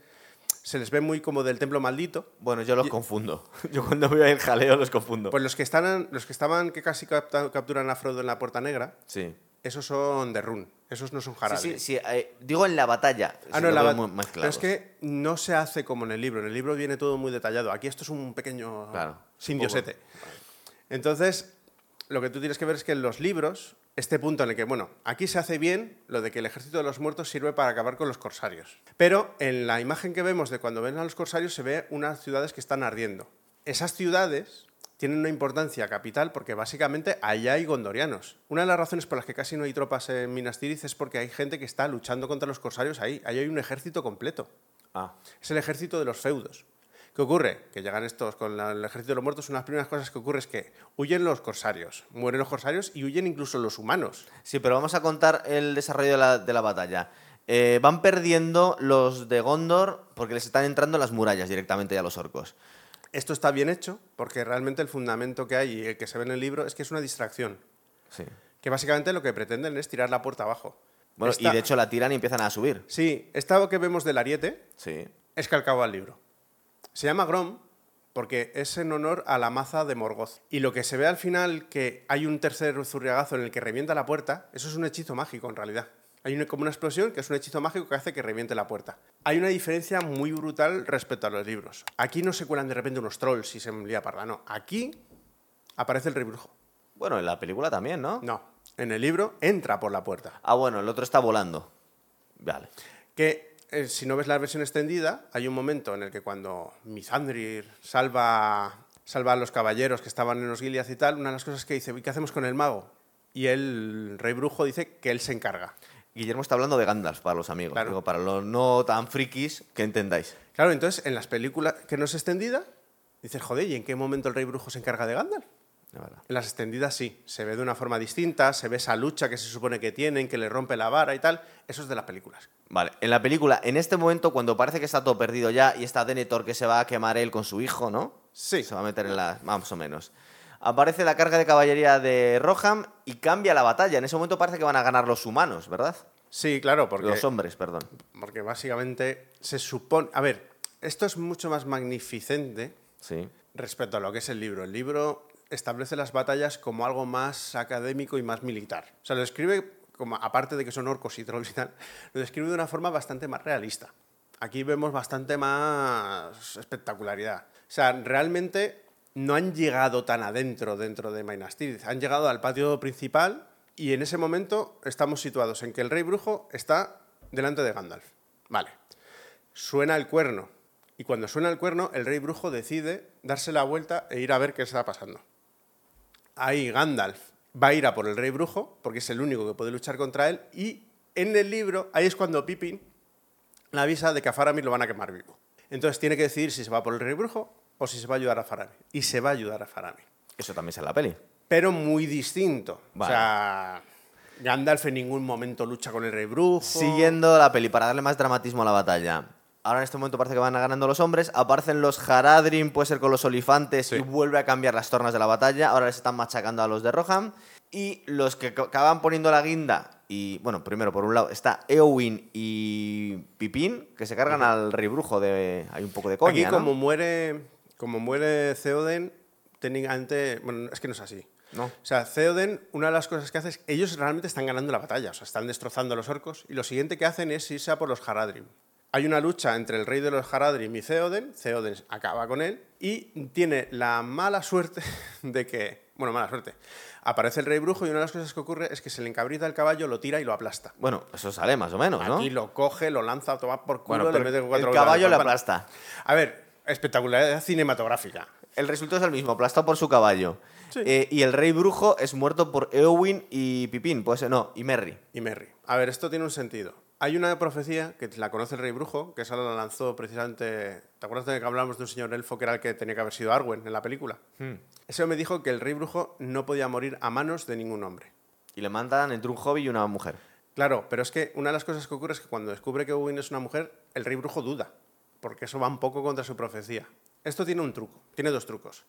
Se les ve muy como del templo maldito. Bueno, yo los confundo. Yo cuando voy a ir jaleo los confundo. Pues los que, están, los que estaban, que casi capturan a Frodo en la Puerta Negra, sí. Esos son de Run. Esos no son Sí, Haradrim. sí, sí, eh, digo en la batalla. Ah, si no, lo la pero es que no se hace como en el libro. En el libro viene todo muy detallado. Aquí esto es un pequeño Claro, diosete. Entonces, lo que tú tienes que ver es que en los libros, este punto en el que, bueno, aquí se hace bien lo de que el ejército de los muertos sirve para acabar con los corsarios. Pero en la imagen que vemos de cuando ven a los corsarios se ve unas ciudades que están ardiendo. Esas ciudades tienen una importancia capital porque básicamente allá hay gondorianos. Una de las razones por las que casi no hay tropas en Minas Tirith es porque hay gente que está luchando contra los corsarios ahí. Ahí hay un ejército completo. Ah, Es el ejército de los feudos. ¿Qué ocurre? Que llegan estos con la- el ejército de los muertos. Una de las primeras cosas que ocurre es que huyen los corsarios, mueren los corsarios y huyen incluso los humanos. Sí, pero vamos a contar el desarrollo de la, de la batalla. Eh, van perdiendo los de Gondor porque les están entrando las murallas directamente ya los orcos. Esto está bien hecho porque realmente el fundamento que hay y el que se ve en el libro es que es una distracción. Sí. Que básicamente lo que pretenden es tirar la puerta abajo. Bueno, Esta- y de hecho la tiran y empiezan a subir. Sí, esta que vemos del ariete Sí. es calcado al libro. Se llama Grom porque es en honor a la maza de Morgoth. Y lo que se ve al final, que hay un tercer zurriagazo en el que revienta la puerta, eso es un hechizo mágico en realidad. Hay una, como una explosión que es un hechizo mágico que hace que reviente la puerta. Hay una diferencia muy brutal respecto a los libros. Aquí no se cuelan de repente unos trolls y se lía parda, no. Aquí aparece el rey brujo. Bueno, en la película también, ¿no? No, en el libro entra por la puerta. Ah, bueno, el otro está volando. Vale. que eh, si no ves la versión extendida, hay un momento en el que cuando Mizandrir salva, salva a los caballeros que estaban en los Gilead y tal, una de las cosas que dice, ¿y qué hacemos con el mago? Y el rey brujo dice que él se encarga. Guillermo está hablando de Gandalf para los amigos. Claro. Digo, para los no tan frikis que entendáis. Claro, entonces en las películas que no es extendida, dices, joder, ¿y en qué momento el rey brujo se encarga de Gandalf? De. En las extendidas sí, se ve de una forma distinta, se ve esa lucha que se supone que tienen, que le rompe la vara y tal. Eso es de las películas. Vale, en la película, en este momento, cuando parece que está todo perdido ya y está Denethor que se va a quemar él con su hijo, ¿no? Sí. Se va a meter en la. más o menos. Aparece la carga de caballería de Roham y cambia la batalla. En ese momento parece que van a ganar los humanos, ¿verdad? Sí, claro, porque... Los hombres, perdón. Porque básicamente se supone... A ver, esto es mucho más magnificente Sí. respecto a lo que es el libro. El libro establece las batallas como algo más académico y más militar. O sea, lo describe, como, aparte de que son orcos y trolls y tal, lo describe de una forma bastante más realista. Aquí vemos bastante más espectacularidad. O sea, realmente no han llegado tan adentro dentro de Minas Tirith. Han llegado al patio principal y en ese momento estamos situados en que el rey brujo está delante de Gandalf. Vale. Suena el cuerno. Y cuando suena el cuerno, el rey brujo decide darse la vuelta e ir a ver qué está pasando. Ahí Gandalf va a ir a por el rey brujo, porque es el único que puede luchar contra él, y en el libro, ahí es cuando Pippin le avisa de que a Faramir lo van a quemar vivo. Entonces tiene que decidir si se va por el rey brujo o si se va a ayudar a Faramir. Y se va a ayudar a Faramir. Eso también es en la peli. Pero muy distinto. Vale. O sea, Gandalf en ningún momento lucha con el rey brujo. Siguiendo la peli, para darle más dramatismo a la batalla. Ahora en este momento parece que van ganando los hombres. Aparecen los Haradrim, puede ser con los olifantes, Sí. y vuelve a cambiar las tornas de la batalla. Ahora les están machacando a los de Rohan. Y los que ac- acaban poniendo la guinda. Y bueno, primero, por un lado, está Eowyn y Pipín, que se cargan al rey brujo de. Hay un poco de coña. Aquí, ¿no? como muere, como muere Theoden, técnicamente. Bueno, es que no es así. No. O sea, Theoden, una de las cosas que hace es. Ellos realmente están ganando la batalla, o sea, están destrozando a los orcos. Y lo siguiente que hacen es irse a por los Haradrim. Hay una lucha entre el rey de los Haradrim y Theoden. Theoden acaba con él. Y tiene la mala suerte de que. Bueno, mala suerte. Aparece el rey brujo y una de las cosas que ocurre es que se le encabrita el caballo, lo tira y lo aplasta. Bueno, eso sale más o menos, ¿no? Aquí lo coge, lo lanza a tomar por culo, Bueno, le mete cuatro el caballo le aplasta. A ver, espectacularidad cinematográfica. El resultado es el mismo, aplastado por su caballo. Sí. Eh, y el rey brujo es muerto por Eowyn y Pipín, puede ser, no, y Merry. Y Merry. A ver, esto tiene un sentido. Hay una profecía que la conoce el rey brujo, que esa la lanzó precisamente. ¿Te acuerdas de que hablamos de un señor elfo que era el que tenía que haber sido Arwen en la película? Ese me dijo que el rey brujo no podía morir a manos de ningún hombre. Y le mandan entre un hobby y una mujer. Claro, pero es que una de las cosas que ocurre es que cuando descubre que Owen es una mujer, el rey brujo duda, porque eso va un poco contra su profecía. Esto tiene un truco, tiene dos trucos.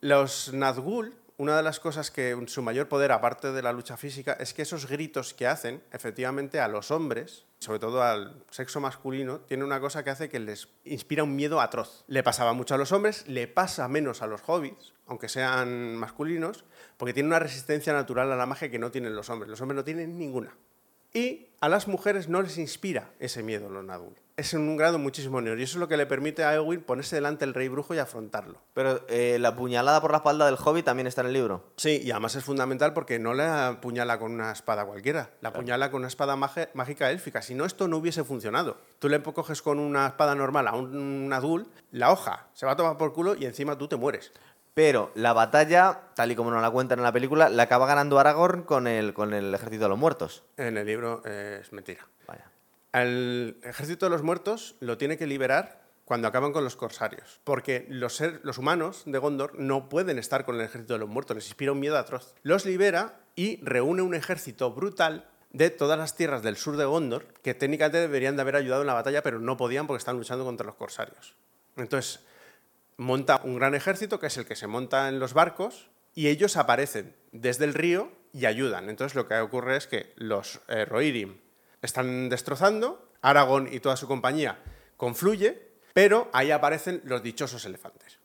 Los Nazgûl, una de las cosas que su mayor poder, aparte de la lucha física, es que esos gritos que hacen, efectivamente, a los hombres, sobre todo al sexo masculino, tiene una cosa que hace que les inspira un miedo atroz. Le pasaba mucho a los hombres, le pasa menos a los hobbits, aunque sean masculinos, porque tienen una resistencia natural a la magia que no tienen los hombres. Los hombres no tienen ninguna. Y a las mujeres no les inspira ese miedo los Nazgûl. Es en un grado muchísimo menor. Y eso es lo que le permite a Eowyn ponerse delante del rey brujo y afrontarlo. Pero eh, la puñalada por la espalda del hobby también está en el libro. Sí, y además es fundamental porque no la apuñala con una espada cualquiera, la apuñala con una espada mágica élfica. Si no, esto no hubiese funcionado. Tú le coges con una espada normal a un Nazgûl, la hoja se va a tomar por culo y encima tú te mueres. Pero la batalla, tal y como nos la cuentan en la película, la acaba ganando Aragorn con el, con el ejército de los muertos. En el libro eh, es mentira. Al ejército de los muertos lo tiene que liberar cuando acaban con los corsarios. Porque los, ser- humanos de Gondor no pueden estar con el ejército de los muertos, les inspira un miedo atroz. Los libera y reúne un ejército brutal de todas las tierras del sur de Gondor, que técnicamente deberían de haber ayudado en la batalla, pero no podían porque están luchando contra los corsarios. Entonces, monta un gran ejército, que es el que se monta en los barcos, y ellos aparecen desde el río y ayudan. Entonces lo que ocurre es que los eh, están destrozando, Aragorn y toda su compañía confluye, pero ahí aparecen los dichosos elefantes.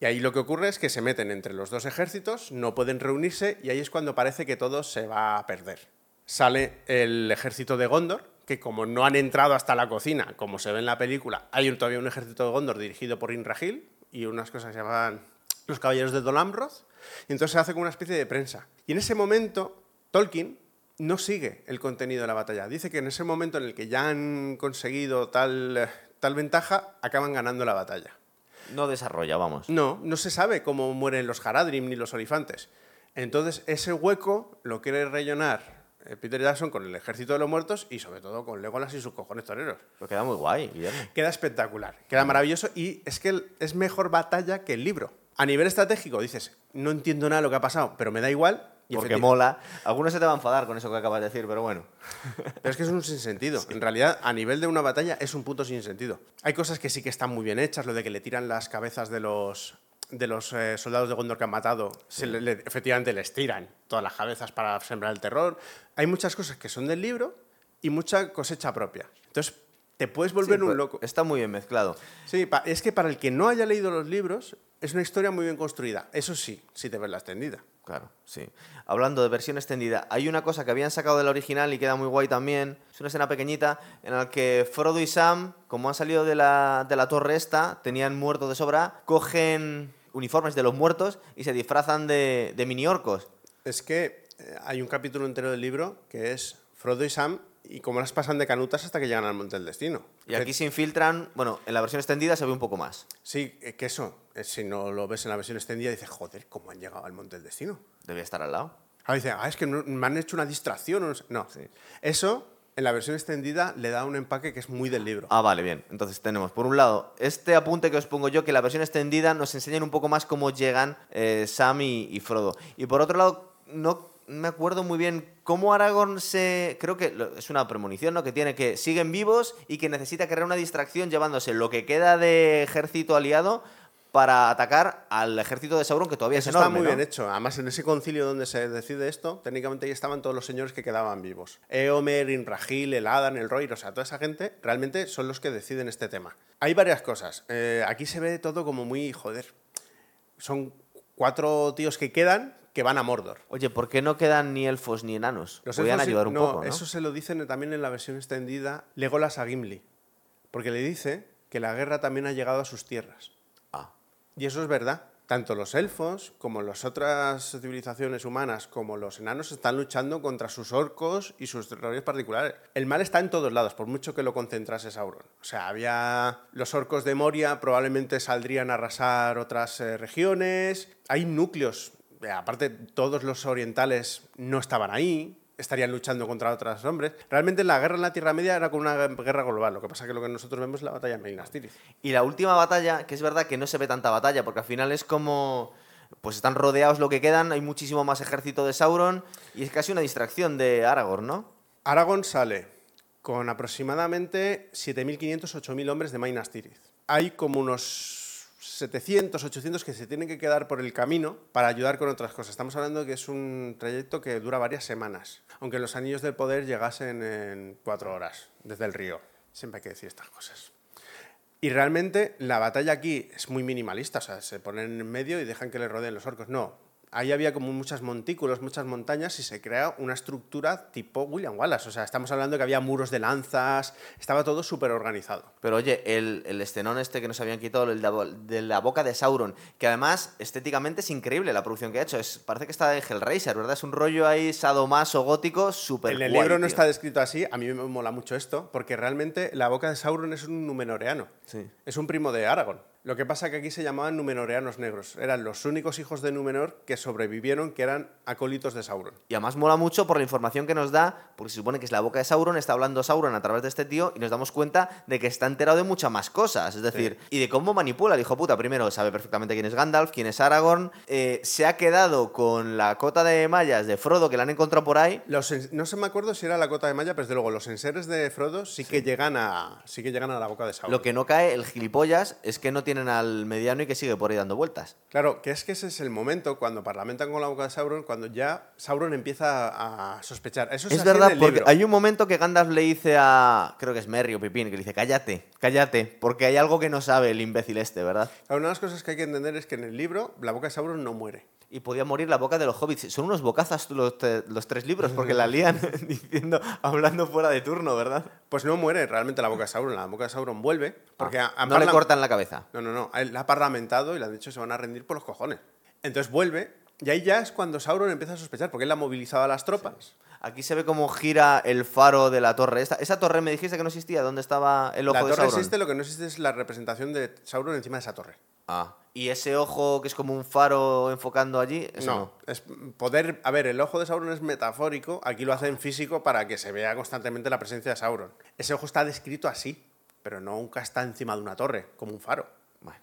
Y ahí lo que ocurre es que se meten entre los dos ejércitos, no pueden reunirse y ahí es cuando parece que todo se va a perder. Sale el ejército de Gondor, que como no han entrado hasta la cocina, como se ve en la película, hay todavía un ejército de Gondor dirigido por Inrahil y unas cosas que se llaman los caballeros de Dol Amroth, y entonces se hace como una especie de prensa. Y en ese momento, Tolkien no sigue el contenido de la batalla. Dice que en ese momento en el que ya han conseguido tal, tal ventaja, acaban ganando la batalla. No desarrolla, vamos. No, no se sabe cómo mueren los Haradrim ni los Olifantes. Entonces, ese hueco lo quiere rellenar eh, Peter Jackson con el Ejército de los Muertos y sobre todo con Legolas y sus cojones toreros. Pero queda muy guay, Guillermo. Queda espectacular, queda maravilloso y es que es mejor batalla que el libro. A nivel estratégico dices, no entiendo nada de lo que ha pasado, pero me da igual. Y Porque mola. Algunos se te van a enfadar con eso que acabas de decir, pero bueno. Pero es que es un sinsentido. En realidad, a nivel de una batalla, es un puto sinsentido. Hay cosas que sí que están muy bien hechas, lo de que le tiran las cabezas de los, de los eh, soldados de Gondor que han matado, se le- le- efectivamente les tiran todas las cabezas para sembrar el terror. Hay muchas cosas que son del libro y mucha cosecha propia. Entonces, te puedes volver Sí, un pues, loco. Está muy bien mezclado. Sí, es que para el que no haya leído los libros, Es una historia muy bien construida. Eso sí, si te ves la extendida. Claro, sí. Hablando de versión extendida, hay una cosa que habían sacado de la original y queda muy guay también. Es una escena pequeñita en la que Frodo y Sam, como han salido de la, de la torre esta, tenían muertos de sobra, cogen uniformes de los muertos y se disfrazan de, de mini orcos. Es que eh, hay un capítulo entero del libro que es Frodo y Sam y cómo las pasan de canutas hasta que llegan al Monte del Destino. Y aquí se infiltran, bueno, en la versión extendida se ve un poco más. Sí, eh, que eso, eh, si no lo ves en la versión extendida, dices, joder, ¿cómo han llegado al Monte del Destino? Debía estar al lado. Ahora dice, ah, es que no- me han hecho una distracción. No, sé". no. eso en la versión extendida le da un empaque que es muy del libro. Ah, vale, bien. Entonces tenemos, por un lado, este apunte que os pongo yo, que la versión extendida nos enseñan un poco más cómo llegan eh, Sam y, y Frodo. Y por otro lado, no me acuerdo muy bien cómo Aragorn se... Creo que es una premonición, ¿no? Que tiene que siguen vivos y que necesita crear una distracción llevándose lo que queda de ejército aliado para atacar al ejército de Sauron, que todavía Eso es está muy ¿no? bien hecho. Además, en ese concilio donde se decide esto, técnicamente ahí estaban todos los señores que quedaban vivos. Eomer, Inrahil, el Adan, el Roir, o sea, toda esa gente realmente son los que deciden este tema. Hay varias cosas. Eh, aquí se ve todo como muy, joder, son cuatro tíos que quedan que van a Mordor. Oye, ¿por qué no quedan ni elfos ni enanos? Los Podrían elfos ayudar un no, poco, ¿no? Eso se lo dicen también en la versión extendida Legolas a Gimli, porque le dice que la guerra también ha llegado a sus tierras. Ah, Y eso es verdad. Tanto los elfos como las otras civilizaciones humanas como los enanos están luchando contra sus orcos y sus terrores particulares. El mal está en todos lados, por mucho que lo concentrase Sauron. O sea, había los orcos de Moria, probablemente saldrían a arrasar otras eh, regiones. Hay núcleos, aparte todos los orientales no estaban ahí, estarían luchando contra otros hombres. Realmente la guerra en la Tierra Media era como una guerra global. Lo que pasa es que lo que nosotros vemos es la batalla de Minas Tirith. Y la última batalla, que es verdad que no se ve tanta batalla, porque al final es como. Pues están rodeados lo que quedan, hay muchísimo más ejército de Sauron, y es casi una distracción de Aragorn, ¿no? Aragorn sale con aproximadamente 7.500, 8.000 hombres de Minas Tirith. Hay como unos 700, 800 que se tienen que quedar por el camino para ayudar con otras cosas. Estamos hablando de que es un trayecto que dura varias semanas, aunque los anillos del poder llegasen en cuatro horas desde el río. Siempre hay que decir estas cosas. Y realmente la batalla aquí es muy minimalista, o sea, se ponen en medio y dejan que le rodeen los orcos. No, ahí había como muchos montículos, muchas montañas y se crea una estructura tipo William Wallace. O sea, estamos hablando que había muros de lanzas, estaba todo súper organizado. Pero oye, el, el estenón este que nos habían quitado, el de, la bo- de la boca de Sauron, que además estéticamente es increíble la producción que ha hecho. Es, parece que está de Hellraiser, ¿verdad? Es un rollo ahí sadomaso gótico súper En el guay, libro no tío. está descrito así, a mí me mola mucho esto, porque realmente la boca de Sauron es un numenoreano. Sí. Es un primo de Aragorn. Lo que pasa que aquí se llamaban numenoreanos negros. Eran los únicos hijos de Númenor que sobrevivieron, que eran acólitos de Sauron. Y además mola mucho por la información que nos da, porque se supone que es la boca de Sauron, está hablando Sauron a través de este tío y nos damos cuenta de que está enterado de muchas más cosas. Es decir, y de cómo manipula el hijo puta. Primero, sabe perfectamente quién es Gandalf, quién es Aragorn. eh, se ha quedado con la cota de mallas de Frodo que la han encontrado por ahí. Los no se me acuerdo si era la cota de malla, pero desde luego los enseres de Frodo sí, que llegan a sí que llegan a la boca de Sauron. Lo que no cae, el gilipollas, es que no tienen al mediano y que sigue por ahí dando vueltas. Claro, que es que ese es el momento cuando parlamentan con la boca de Sauron, cuando ya Sauron empieza a, sospechar. Eso es, verdad, porque libro. hay un momento que Gandalf le dice a. Creo que es Merry o Pipín, que le dice: Cállate, cállate, porque hay algo que no sabe el imbécil este, ¿verdad? Claro, Una de las cosas que hay que entender es que en el libro la boca de Sauron no muere. Y podía morir la boca de los hobbits. Son unos bocazas los, te- los tres libros, porque la lían diciendo, hablando fuera de turno, ¿verdad? Pues no muere realmente la boca de Sauron. La boca de Sauron vuelve porque Ah, han no le cortan la cabeza. No, no, no. a La ha parlamentado y le han dicho que se van a rendir por los cojones. Entonces vuelve y ahí ya es cuando Sauron empieza a sospechar porque él ha movilizado a las tropas. Aquí se ve cómo gira el faro de la torre. Esta, esa torre me dijiste que no existía. ¿Dónde estaba el ojo La de torre Sauron? existe, lo que no existe es la representación de Sauron encima de esa torre. Ah. Y ese ojo que es como un faro enfocando allí, eso no. no, es poder. A ver, el ojo de Sauron es metafórico, aquí lo hacen físico para que se vea constantemente la presencia de Sauron. Ese ojo está descrito así, pero nunca está encima de una torre, como un faro. Bueno.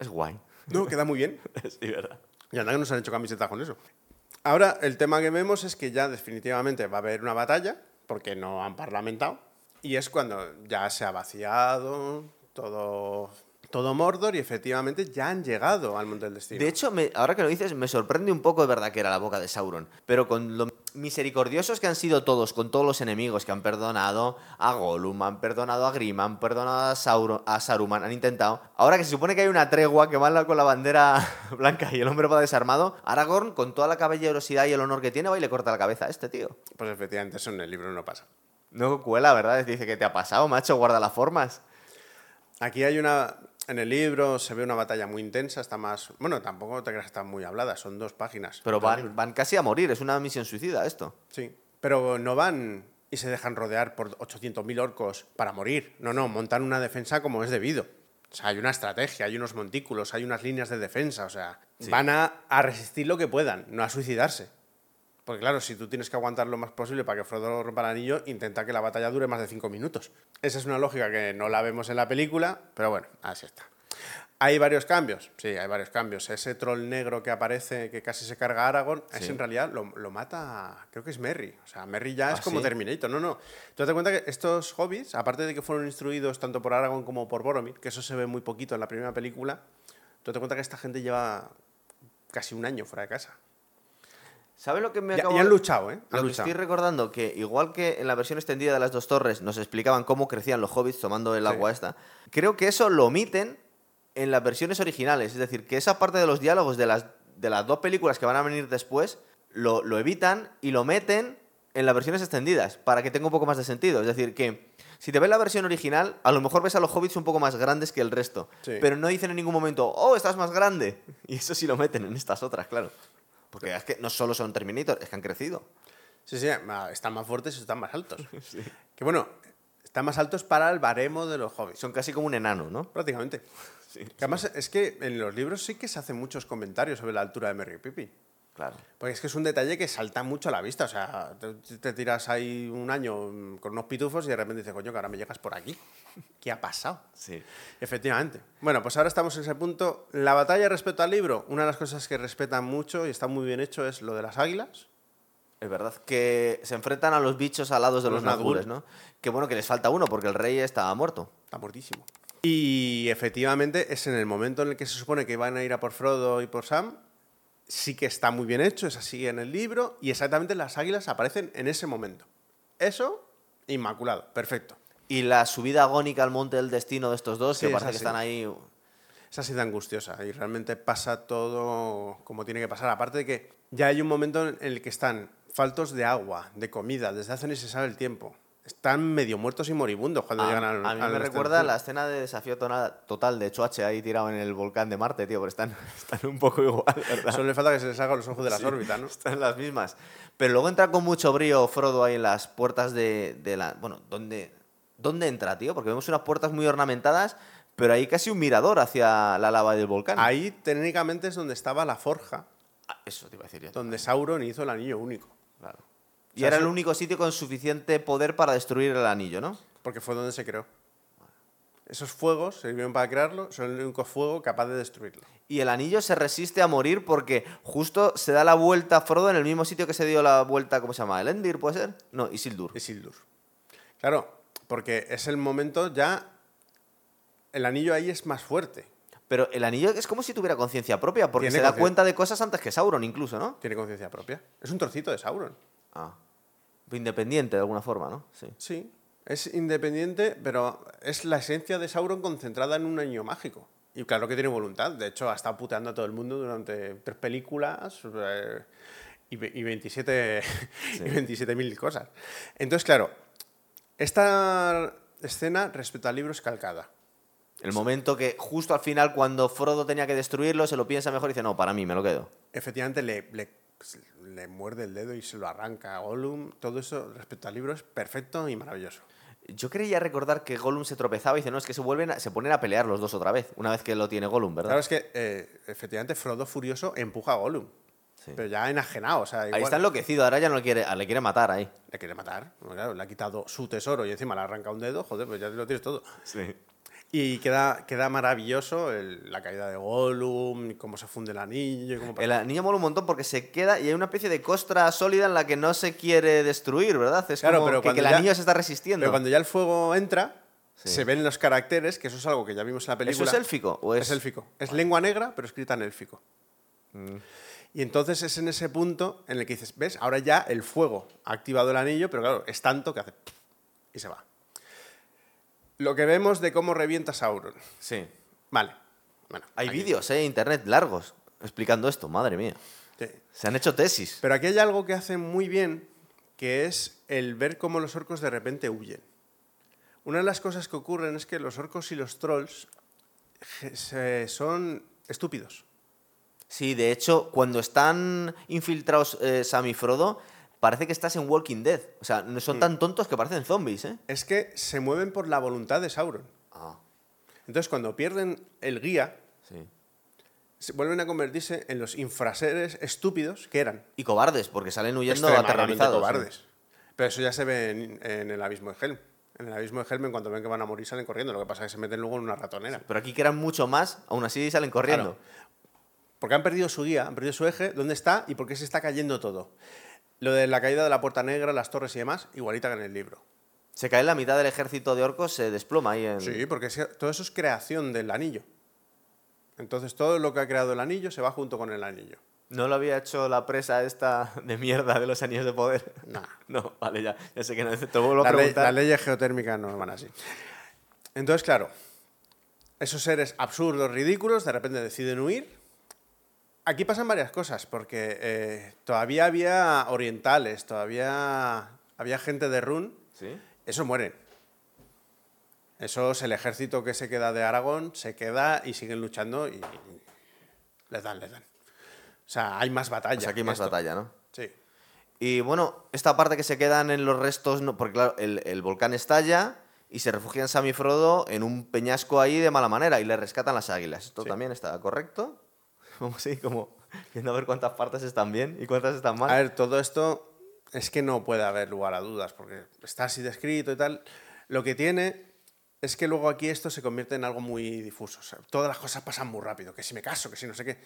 Es guay. No, queda muy bien. sí, ¿verdad? Y anda que nos han hecho camisetas con eso. Ahora, el tema que vemos es que ya definitivamente va a haber una batalla, porque no han parlamentado, y es cuando ya se ha vaciado todo, todo Mordor y efectivamente ya han llegado al Monte del Destino. De hecho, me- ahora que lo dices, me sorprende un poco de verdad que era la boca de Sauron. Pero con lo misericordiosos que han sido todos con todos los enemigos que han perdonado a Gollum, han perdonado a Grim, han perdonado a, Sauron, a Saruman, han intentado. Ahora que se supone que hay una tregua que van con la bandera blanca y el hombre va desarmado, Aragorn, con toda la caballerosidad y el honor que tiene, va y le corta la cabeza a este tío. Pues efectivamente, eso en el libro no pasa. No cuela, ¿verdad? Dice que te ha pasado, macho, guarda las formas. Aquí hay una. En el libro se ve una batalla muy intensa, está más. Bueno, tampoco te creas que está muy hablada, son dos páginas. Pero van, van casi a morir, es una misión suicida esto. Sí, pero no van y se dejan rodear por 800.000 orcos para morir. No, no, montan una defensa como es debido. O sea, hay una estrategia, hay unos montículos, hay unas líneas de defensa. O sea, van a, a resistir lo que puedan, no a suicidarse. Porque claro, si tú tienes que aguantar lo más posible para que Frodo rompa el anillo, intenta que la batalla dure más de cinco minutos. Esa es una lógica que no la vemos en la película, pero bueno, así está. ¿Hay varios cambios? Sí, hay varios cambios. Ese troll negro que aparece, que casi se carga a Aragorn, es en realidad lo, lo mata, creo que es Merry. O sea, Merry ya es ¿Ah, como sí? Terminator. No, no. Tú te cuenta que estos hobbits, aparte de que fueron instruidos tanto por Aragorn como por Boromir, que eso se ve muy poquito en la primera película, tú te cuenta que esta gente lleva casi un año fuera de casa. ¿Sabes lo que me acabo y han de- luchado, ¿eh? Han Lo que luchado. estoy recordando, que igual que en la versión extendida de las dos torres nos explicaban cómo crecían los hobbits tomando el Sí. agua esta, creo que eso lo omiten en las versiones originales. Es decir, que esa parte de los diálogos de las, de las dos películas que van a venir después lo, lo evitan y lo meten en las versiones extendidas para que tenga un poco más de sentido. Es decir, que si te ves la versión original, a lo mejor ves a los hobbits un poco más grandes que el resto, Sí. pero no dicen en ningún momento, oh, estás más grande. Y eso sí lo meten en estas otras, claro. Porque es que no solo son Terminator, es que han crecido. Sí, sí, están más fuertes y están más altos. Que bueno, están más altos para el baremo de los hobbits. Son casi como un enano, ¿no? Prácticamente. Que además es que en los libros sí que se hacen muchos comentarios sobre la altura de Merry y Pippin. Claro. Porque es que es un detalle que salta mucho a la vista. O sea, te, te tiras ahí un año mm, con unos pitufos y de repente dices, coño, que ahora me llegas por aquí. ¿Qué ha pasado? Sí. Efectivamente. Bueno, pues ahora estamos en ese punto. La batalla respecto al libro, una de las cosas que respetan mucho y está muy bien hecho es lo de las águilas. Es verdad que se enfrentan a los bichos alados de Los los. ¿no? Que bueno que les falta uno porque el rey estaba muerto. Está muertísimo. Y efectivamente es en el momento en el que se supone que van a ir a por Frodo y por Sam. Sí que está muy bien hecho, es así en el libro. Y exactamente las águilas aparecen en ese momento. Eso, inmaculado, perfecto. Y la subida agónica al monte del destino de estos dos, Sí, que parece que están ahí. Es así de angustiosa y realmente pasa todo como tiene que pasar. Aparte de que ya hay un momento en el que están faltos de agua, de comida, desde hace ni se sabe el tiempo. Están medio muertos y moribundos cuando A, llegan al a mí al me este recuerda la escena de desafío total de Choache ahí tirado en el volcán de Marte, tío, porque están, están un poco igual, ¿verdad? Solo le falta que se les salgan los ojos de las Sí, órbitas, ¿no? Están las mismas. Pero luego entra con mucho brío Frodo ahí en las puertas de, de la. Bueno, ¿dónde, ¿dónde entra, tío? Porque vemos unas puertas muy ornamentadas, pero hay casi un mirador hacia la lava del volcán. Ahí técnicamente es donde estaba la forja, Ah, eso te iba a decir yo. donde Sauron hizo el anillo único. Claro. Y sea, era el único sitio con suficiente poder para destruir el anillo, ¿no? Porque fue donde se creó. Esos fuegos sirvieron para crearlo, son el único fuego capaz de destruirlo. Y el anillo se resiste a morir porque justo se da la vuelta a Frodo en el mismo sitio que se dio la vuelta, ¿cómo se llama? ¿El Endir, puede ser? No, Isildur. Isildur. Claro, porque es el momento ya. El anillo ahí es más fuerte. Pero el anillo es como si tuviera conciencia propia, porque Tiene se da cuenta de cosas antes que Sauron, incluso, ¿no? Tiene conciencia propia. Es un trocito de Sauron. Ah. Independiente de alguna forma, ¿no? Sí. Sí. Es independiente, pero es la esencia de Sauron concentrada en un anillo mágico. Y claro que tiene voluntad. De hecho, ha estado puteando a todo el mundo durante tres películas eh, y, ve- y 27 y 27.000 cosas. Entonces, claro, esta escena respecto al libro es calcada. El momento que justo al final, cuando Frodo tenía que destruirlo, se lo piensa mejor y dice, no, para mí, me lo quedo. Efectivamente, le, le, le muerde el dedo y se lo arranca a Gollum. Todo eso respecto al libro es perfecto y maravilloso. Yo creía recordar que Gollum se tropezaba y dice, no, es que se vuelven a- se ponen a pelear los dos otra vez, una vez que lo tiene Gollum, ¿verdad? Claro, es que eh, efectivamente Frodo furioso empuja a Gollum. Sí. Pero ya enajenado, o sea, Ahí está enloquecido, ahora ya no le quiere, le quiere matar ahí. le quiere matar. Bueno, claro, le ha quitado su tesoro y encima le arranca un dedo, joder, pues ya lo tienes todo. Sí. Y queda, queda maravilloso el- la caída de Gollum, cómo se funde el anillo. cómo El anillo mola un montón porque se queda y hay una especie de costra sólida en la que no se quiere destruir, ¿verdad? Es Claro, como pero que, el ya- anillo se está resistiendo. Pero cuando ya el fuego entra, Sí. se ven los caracteres, que eso es algo que ya vimos en la ¿Eso película. es élfico? ¿o es... Es élfico. Es lengua negra, pero escrita en élfico. Mm. Y entonces es en ese punto en el que dices, ¿ves? Ahora ya el fuego ha activado el anillo, pero claro, es tanto que hace... y se va. Lo que vemos de cómo revienta Sauron. Sí. Vale. Bueno, Hay aquí- vídeos, ¿eh? Internet largos explicando esto, madre mía. Sí. Se han hecho tesis. Pero aquí hay algo que hacen muy bien, que es el ver cómo los orcos de repente huyen. Una de las cosas que ocurren es que los orcos y los trolls son estúpidos. Sí, de hecho, cuando están infiltrados eh, Sam y Frodo, parece que estás en Walking Dead. O sea, no Mm. son tan tontos que parecen zombies, ¿eh? Es que se mueven por la voluntad de Sauron. Ah, Entonces, cuando pierden el guía, sí. se vuelven a convertirse en los infraseres estúpidos que eran. Y cobardes, porque salen huyendo aterrorizados. cobardes. Pero eso ya se ve en, en el abismo de Helm. En el abismo de Helm, en cuanto ven que van a morir, salen corriendo. Lo que pasa es que se meten luego en una ratonera. Pero aquí que eran mucho más, aún así salen corriendo. Porque han perdido su guía, han perdido su eje, ¿dónde está y por qué se está cayendo todo? Lo de la caída de la Puerta Negra, las torres y demás, igualita que en el libro. Se cae la mitad del ejército de orcos, se desploma ahí en... Sí, porque todo eso es creación del anillo. Entonces todo lo que ha creado el anillo se va junto con el anillo. ¿No lo había hecho la presa esta de mierda de los anillos de poder? Nah. No, vale, ya, ya sé que no. Te vuelvo a La ley- preguntar. las leyes geotérmicas no van así. Entonces, claro, esos seres absurdos, ridículos, de repente deciden huir. Aquí pasan varias cosas, porque eh, todavía había orientales, todavía había gente de Run. ¿Sí? Eso mueren. Eso es el ejército que se queda de Aragón, se queda y siguen luchando y, y les dan, les dan. O sea, hay más batalla. O sea, aquí hay más esto. batalla, ¿no? Sí. Y bueno, esta parte que se quedan en los restos, no, porque claro, el, el volcán estalla y se refugian Sam y Frodo en un peñasco ahí de mala manera y le rescatan las águilas. ¿Esto Sí. también está correcto? Vamos así como viendo a ver cuántas partes están bien y cuántas están mal. A ver, todo esto es que no puede haber lugar a dudas, porque está así descrito y tal. Lo que tiene es que luego aquí esto se convierte en algo muy difuso. O sea, todas las cosas pasan muy rápido, que si me caso, que si no sé qué.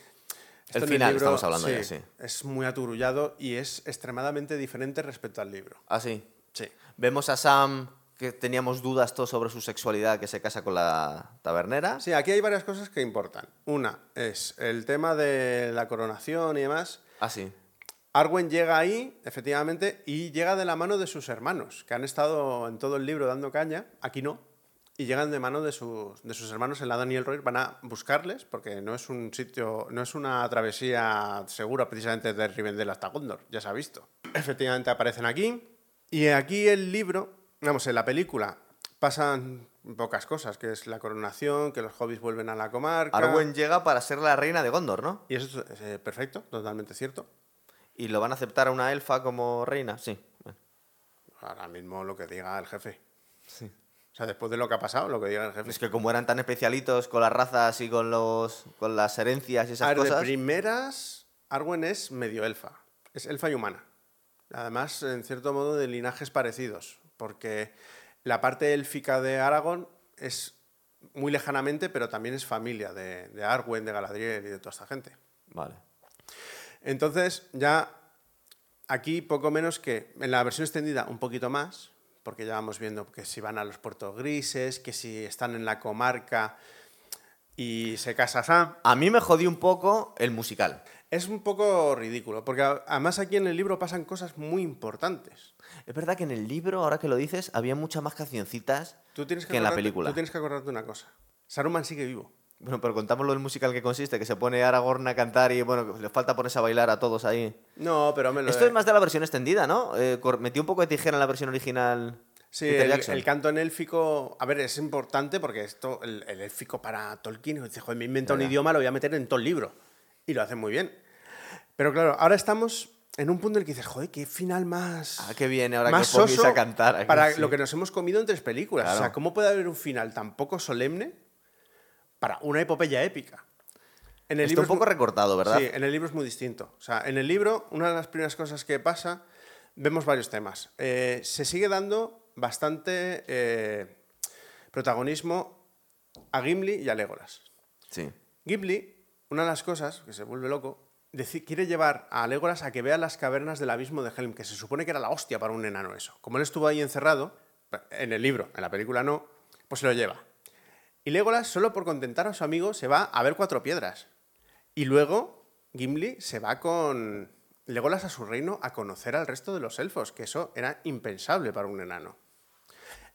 El final estamos hablando ya, sí. Es muy aturullado y es extremadamente diferente respecto al libro. Ah, sí. Sí. Vemos a Sam que teníamos dudas todos sobre su sexualidad que se casa con la tabernera. Sí, aquí hay varias cosas que importan. Una es el tema de la coronación y demás. Ah, sí. Arwen llega ahí, efectivamente, y llega de la mano de sus hermanos, que han estado en todo el libro dando caña, aquí no, y llegan de mano de sus, de sus hermanos en la Daniel Roy, van a buscarles, porque no es un sitio, no es una travesía segura precisamente de Rivendell hasta Gondor, ya se ha visto. Efectivamente aparecen aquí, y aquí el libro, vamos, en la película pasan pocas cosas, que es la coronación, que los hobbits vuelven a la comarca. Arwen llega para ser la reina de Gondor, ¿no? Y eso es eh, perfecto, totalmente cierto. ¿Y lo van a aceptar a una elfa como reina? Sí. Bueno. Ahora mismo lo que diga el jefe. O sea, después de lo que ha pasado, lo que diga el jefe. Es que como eran tan especialitos con las razas y con los con las herencias y A esas ver, de cosas. primeras, Arwen es medio elfa. Es elfa y humana. Además, en cierto modo, de linajes parecidos. Porque la parte élfica de Aragón es muy lejanamente, pero también es familia de, de Arwen, de Galadriel y de toda esta gente. Vale. Entonces, ya aquí poco menos que en la versión extendida un poquito más, porque ya vamos viendo que si van a los puertos grises, que si están en la comarca y se casa Sam. A mí me jodió un poco el musical. Es un poco ridículo, porque a- además aquí en el libro pasan cosas muy importantes. Es verdad que en el libro, ahora que lo dices, había muchas más cancioncitas Tú tienes que, que en la película. Tú tienes que acordarte una cosa. Saruman sigue vivo. Bueno, pero contamos lo del musical que consiste, que se pone Aragorn a cantar y bueno, le falta ponerse a bailar a todos ahí. No, pero me lo Esto es más de la versión extendida, ¿no? Eh, metió un poco de tijera en la versión original. Sí, el, el canto en élfico, a ver, es importante porque esto, el, el élfico para Tolkien, dice, joder, me inventa un idioma, lo voy a meter en todo el libro. Y lo hacen muy bien. Pero claro, ahora estamos en un punto en el que dices, joder, qué final más. Ah, qué bien, ahora más que os a cantar. aquí, para sí. lo que nos hemos comido en tres películas. O sea. ¿cómo puede haber un final tan poco solemne para una epopeya épica? En el Está libro un es mu- poco recortado, ¿verdad? Sí, en el libro es muy distinto. O sea, en el libro, una de las primeras cosas que pasa, vemos varios temas. Eh, se sigue dando bastante eh, protagonismo a Gimli y a Legolas. Sí. Gimli, una de las cosas que se vuelve loco, quiere llevar a Legolas a que vea las cavernas del abismo de Helm, que se supone que era la hostia para un enano eso. Como él estuvo ahí encerrado, en el libro, en la película no, pues se lo lleva. Y Legolas, solo por contentar a su amigo, se va a ver cuatro piedras. Y luego Gimli se va con Legolas a su reino a conocer al resto de los elfos, que eso era impensable para un enano.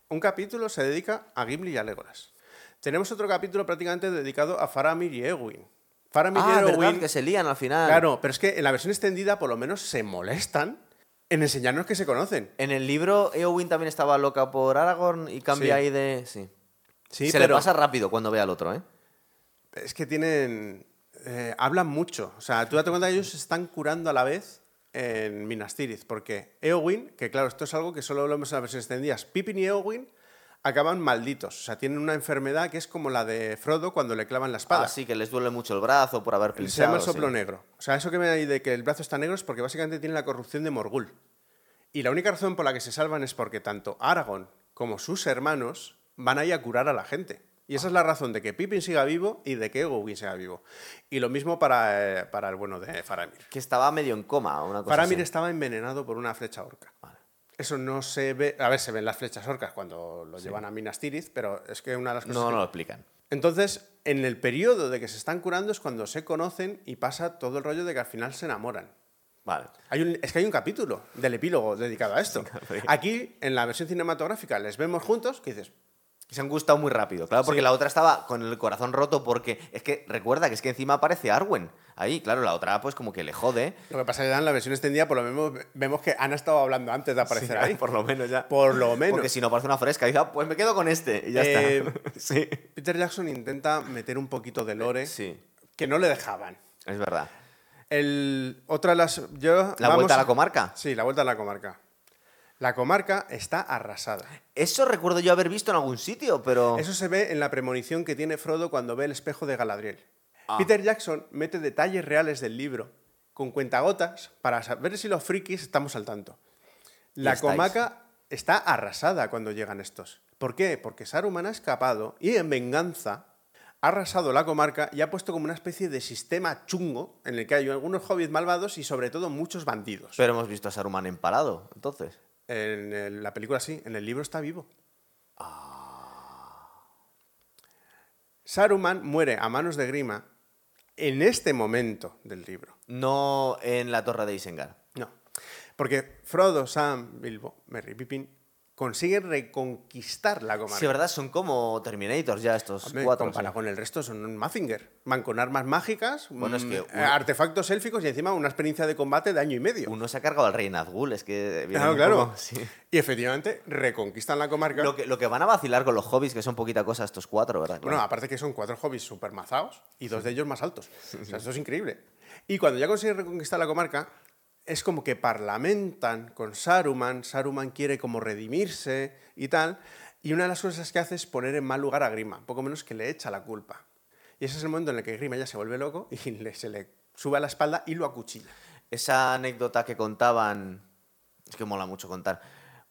Un capítulo se dedica a Gimli y a Legolas. Tenemos otro capítulo prácticamente dedicado a Faramir y Eowyn. Ah, verdad, Eowyn que se lían al final. Claro, pero es que en la versión extendida por lo menos se molestan en enseñarnos que se conocen. En el libro, Eowyn también estaba loca por Aragorn y cambia Sí. ahí de... Sí. Sí, se pero le pasa rápido cuando ve al otro, ¿eh? es que tienen... eh, hablan mucho. O sea, tú date cuenta que ellos se están curando a la vez en Minas Tirith, porque Eowyn, que claro, esto es algo que solo lo vemos en la versión extendida, Pippin y Eowyn acaban malditos. O sea, tienen una enfermedad que es como la de Frodo cuando le clavan la espada. Así que les duele mucho el brazo por haber pinchado. Se llama el sí. soplo negro. O sea, eso que me hay de que el brazo está negro es porque básicamente tiene la corrupción de Morgul. Y la única razón por la que se salvan es porque tanto Aragorn como sus hermanos van ahí a curar a la gente. Y esa es la razón de que Pippin siga vivo y de que Eowyn siga vivo. Y lo mismo para, eh, para el bueno de Faramir. Que estaba medio en coma, una cosa Faramir así. estaba envenenado por una flecha orca. Eso no se ve... A ver, se ven las flechas orcas cuando lo llevan a Minas Tirith, pero es que una de las cosas... No, que- no lo explican. entonces, en el periodo de que se están curando es cuando se conocen y pasa todo el rollo de que al final se enamoran. Vale. Hay un- es que hay un capítulo del epílogo dedicado a esto. Aquí, en la versión cinematográfica, les vemos juntos, que dices, se han gustado muy rápido, claro, porque Sí. la otra estaba con el corazón roto porque es que recuerda que es que encima aparece Arwen. Ahí, claro, la otra pues como que le jode. lo que pasa es que ya en la versión extendida, por lo menos vemos que han estado hablando antes de aparecer ahí. por lo menos ya. Por lo menos. Porque si no parece una fresca, dice, "Ah, pues me quedo con este y ya Eh, está. sí. Peter Jackson intenta meter un poquito de lore Sí, que no le dejaban. es verdad. El, otra de las... Yo, La vamos vuelta a la comarca. Sí, la vuelta a la comarca. La comarca está arrasada. Eso recuerdo yo haber visto en algún sitio, pero... Eso se ve en la premonición que tiene Frodo cuando ve el espejo de Galadriel. Ah. Peter Jackson mete detalles reales del libro con cuentagotas para saber si los frikis estamos al tanto. La comarca está arrasada cuando llegan estos. ¿Por qué? Porque Saruman ha escapado y en venganza ha arrasado la comarca y ha puesto como una especie de sistema chungo en el que hay algunos hobbits malvados y sobre todo muchos bandidos. Pero hemos visto a Saruman empalado, entonces. En el- la película sí, en el libro está vivo. Saruman muere a manos de Grima en este momento del libro. No en la torre de Isengard. No. Porque Frodo, Sam, Bilbo, Merry Pippin consiguen reconquistar la comarca. Sí, ¿verdad? Son como Terminators ya estos Hombre, cuatro. comparado sí. con el resto, son un Mazinger. Van con armas mágicas, Bueno, es mm, que eh, uno- artefactos élficos y encima una experiencia de combate de año y medio. Uno se ha cargado al rey Nazgûl, es que... viene Claro, claro. poco- sí. Y efectivamente reconquistan la comarca. Lo que, lo que van a vacilar con los hobbies, que son poquita cosa estos cuatro, ¿verdad? Bueno, aparte que son cuatro hobbies súper mazados y dos de ellos más altos. O sea, esto es increíble. Y cuando ya consiguen reconquistar la comarca, es como que parlamentan con Saruman, Saruman quiere como redimirse y tal, y una de las cosas que hace es poner en mal lugar a Grima, poco menos que le echa la culpa. Y ese es el momento en el que Grima ya se vuelve loco y le- se le sube a la espalda y lo acuchilla. Esa anécdota que contaban, es que mola mucho contar,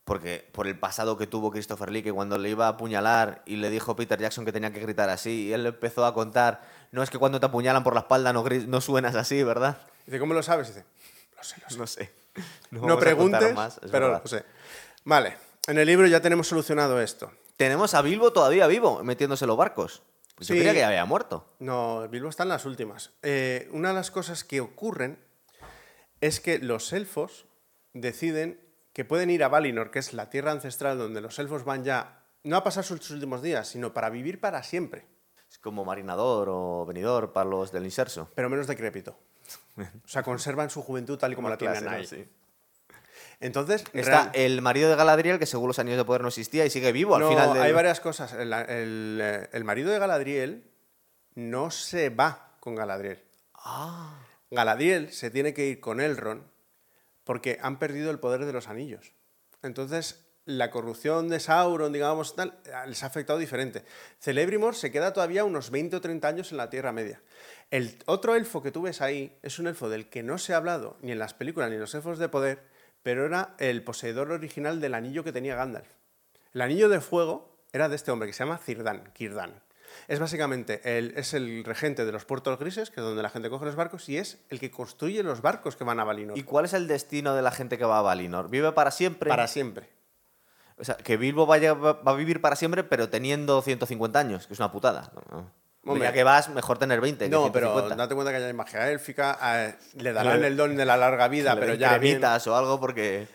porque por el pasado que tuvo Christopher Lee, que cuando le iba a apuñalar y le dijo Peter Jackson que tenía que gritar así, y él empezó a contar, no es que cuando te apuñalan por la espalda no, no suenas así, ¿verdad? Dice, ¿cómo lo sabes? Dice, lo sé, lo sé. No sé. No, contar preguntes, más, pero verdad. lo sé. Vale, en el libro ya tenemos solucionado esto. Tenemos a Bilbo todavía vivo, metiéndose en los barcos. Pues Yo creía que ya había muerto. No, Bilbo está en las últimas. Eh, una de las cosas que ocurren es que los elfos deciden que pueden ir a Valinor, que es la tierra ancestral donde los elfos van ya, no a pasar sus últimos días, sino para vivir para siempre, Es como marinador o venidor para los del inserso. pero menos decrépito. O sea, conservan su juventud tal y como la tienen ahí. Sí. Entonces, Está real- el marido de Galadriel, que según los años de poder no existía y sigue vivo al final del... hay varias cosas. El, el, eh, el marido de Galadriel no se va con Galadriel. Ah, Galadriel se tiene que ir con Elrond porque han perdido el poder de los anillos. Entonces, la corrupción de Sauron, digamos, tal, les ha afectado diferente. Celebrimor se queda todavía unos 20 o 30 años en la Tierra Media. El otro elfo que tú ves ahí es un elfo del que no se ha hablado ni en las películas ni en los elfos de poder, pero era el poseedor original del anillo que tenía Gandalf. El anillo de fuego era de este hombre que se llama Círdan, Círdan. Es básicamente el, es el regente de los puertos grises, que es donde la gente coge los barcos, y es el que construye los barcos que van a Valinor. ¿Y cuál es el destino de la gente que va a Valinor? ¿Vive para siempre? Para siempre. O sea, que Bilbo vaya, va va a vivir para siempre, pero teniendo 150 años, que es una putada. ¿no? Hombre, ya que vas, mejor tener 20. que No, pero 150. date cuenta que ya hay magia élfica, eh, le darán el don de la larga vida, Le pero ya bien. cremitas o algo porque...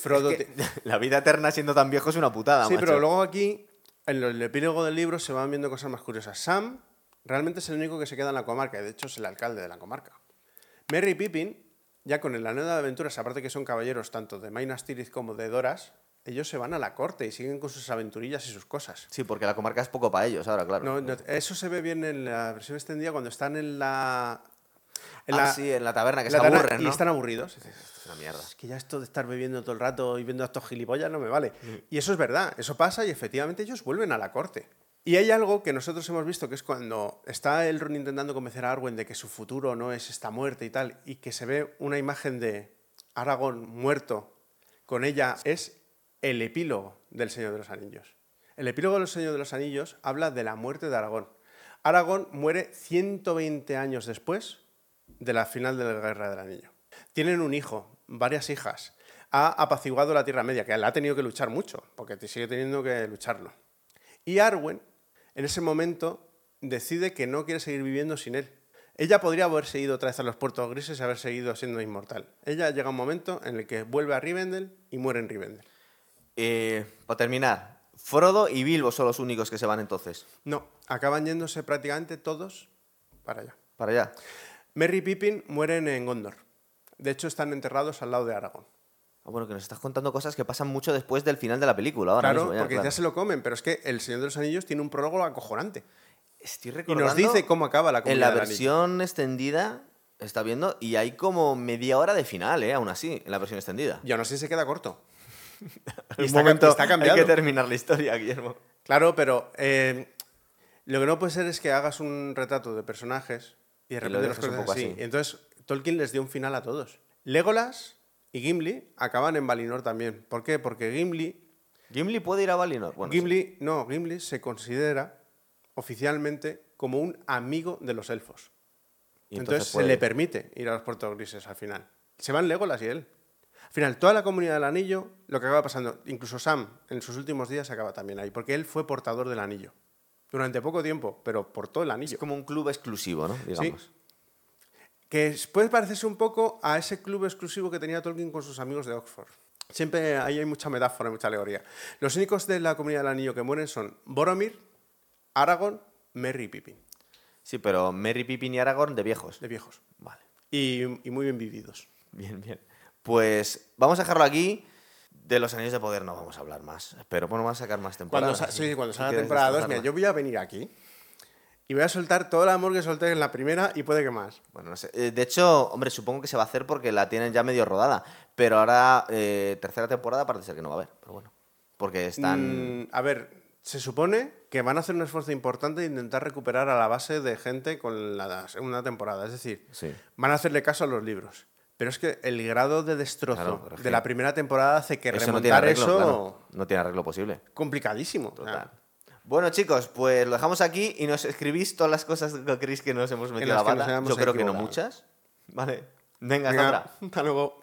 Frodo es que la vida eterna siendo tan viejo es una putada, Sí, macho. pero luego aquí, en el epílogo del libro, se van viendo cosas más curiosas. Sam realmente es el único que se queda en la comarca, y de hecho es el alcalde de la comarca. Merry Pippin, ya con el anillo de aventuras, aparte que son caballeros tanto de Minas Tirith como de Doras, ellos se van a la corte y siguen con sus aventurillas y sus cosas. Sí, porque la comarca es poco para ellos ahora, claro. No, no, eso se ve bien en la versión extendida cuando están en la... En Ah, la, sí, en la taberna, que se la taberna aburren, Y están aburridos. Es una mierda. es que ya esto de estar bebiendo todo el rato y viendo a estos gilipollas no me vale. Mm. Y eso es verdad, eso pasa y efectivamente ellos vuelven a la corte. Y hay algo que nosotros hemos visto que es cuando está Elrond intentando convencer a Arwen de que su futuro no es esta muerte y tal, y que se ve una imagen de Aragorn muerto con ella, es el epílogo del Señor de los Anillos. El epílogo del Señor de los Anillos habla de la muerte de Aragorn. Aragorn muere 120 años después de la final de la Guerra del Anillo. Tienen un hijo, varias hijas. Ha apaciguado la Tierra Media, que la ha tenido que luchar mucho, porque sigue teniendo que lucharlo. Y Arwen, en ese momento, decide que no quiere seguir viviendo sin él. Ella podría haber seguido otra vez a los puertos grises y haber seguido siendo inmortal. Ella llega a un momento en el que vuelve a Rivendell y muere en Rivendell. Eh, para terminar, Frodo y Bilbo son los únicos que se van entonces. No, acaban yéndose prácticamente todos para allá. Para allá. Merry y Pippin mueren en Gondor. De hecho, están enterrados al lado de Aragorn. Ah, bueno, que nos estás contando cosas que pasan mucho después del final de la película. Ahora Claro, mismo, ya, porque claro. ya se lo comen, pero es que El Señor de los Anillos tiene un prólogo acojonante. Estoy Y recordando... nos dice cómo acaba la En la versión extendida, está viendo, y hay como media hora de final, ¿eh? Aún así, en la versión extendida. Yo no sé si se queda corto. Y Un está, momento, está cambiado. hay que terminar la historia, Guillermo. Claro, pero eh, lo que no puede ser es que hagas un retrato de personajes y de Y lo repente los un poco así. entonces Tolkien les dio un final a todos. Legolas y Gimli acaban en Valinor también. ¿Por qué? Porque Gimli, ¿Gimli puede ir a Valinor? Bueno, sí. Gimli, no, Gimli se considera oficialmente como un amigo de los elfos. Y Entonces, puede se le permite ir a los puertos grises al final. Se van Legolas y él. Al final, toda la comunidad del anillo, lo que acaba pasando, incluso Sam, en sus últimos días acaba también ahí, porque él fue portador del anillo. Durante poco tiempo, pero portó el anillo. Es como un club exclusivo, ¿no? Digamos. Que es- puede parecerse un poco a ese club exclusivo que tenía Tolkien con sus amigos de Oxford. Siempre ahí hay mucha metáfora, mucha alegoría. Los únicos de la comunidad del anillo que mueren son Boromir, Aragorn, Merry y Pippin, Sí, pero Merry, Pippin y Aragorn de viejos. de viejos. Vale. Y, y muy bien vividos. Bien, bien. Pues vamos a dejarlo aquí. De los Anillos de Poder no vamos a hablar más. Pero bueno, vamos a sacar más temporadas. sí, cuando salga la temporada 2, destrozarla. mira, yo voy a venir aquí y voy a soltar todo el amor que solté en la primera y puede que más. Bueno, no sé. Eh, De hecho, hombre, supongo que se va a hacer porque la tienen ya medio rodada. Pero ahora, eh, tercera temporada parece ser que no va a haber. Pero bueno. Porque están... Mm, a ver, se supone que van a hacer un esfuerzo importante de intentar recuperar a la base de gente con la segunda temporada. Es decir, Sí. van a hacerle caso a los libros. Pero es que el grado de destrozo Claro, de la primera temporada hace que Eso no tiene remontar arreglo, eso claro. No tiene arreglo posible. complicadísimo. Total. Bueno, chicos, pues lo dejamos aquí y nos escribís todas las cosas que creéis que nos hemos metido a las la hayamos Yo creo que no muchas. Vale. Venga, venga, hasta luego.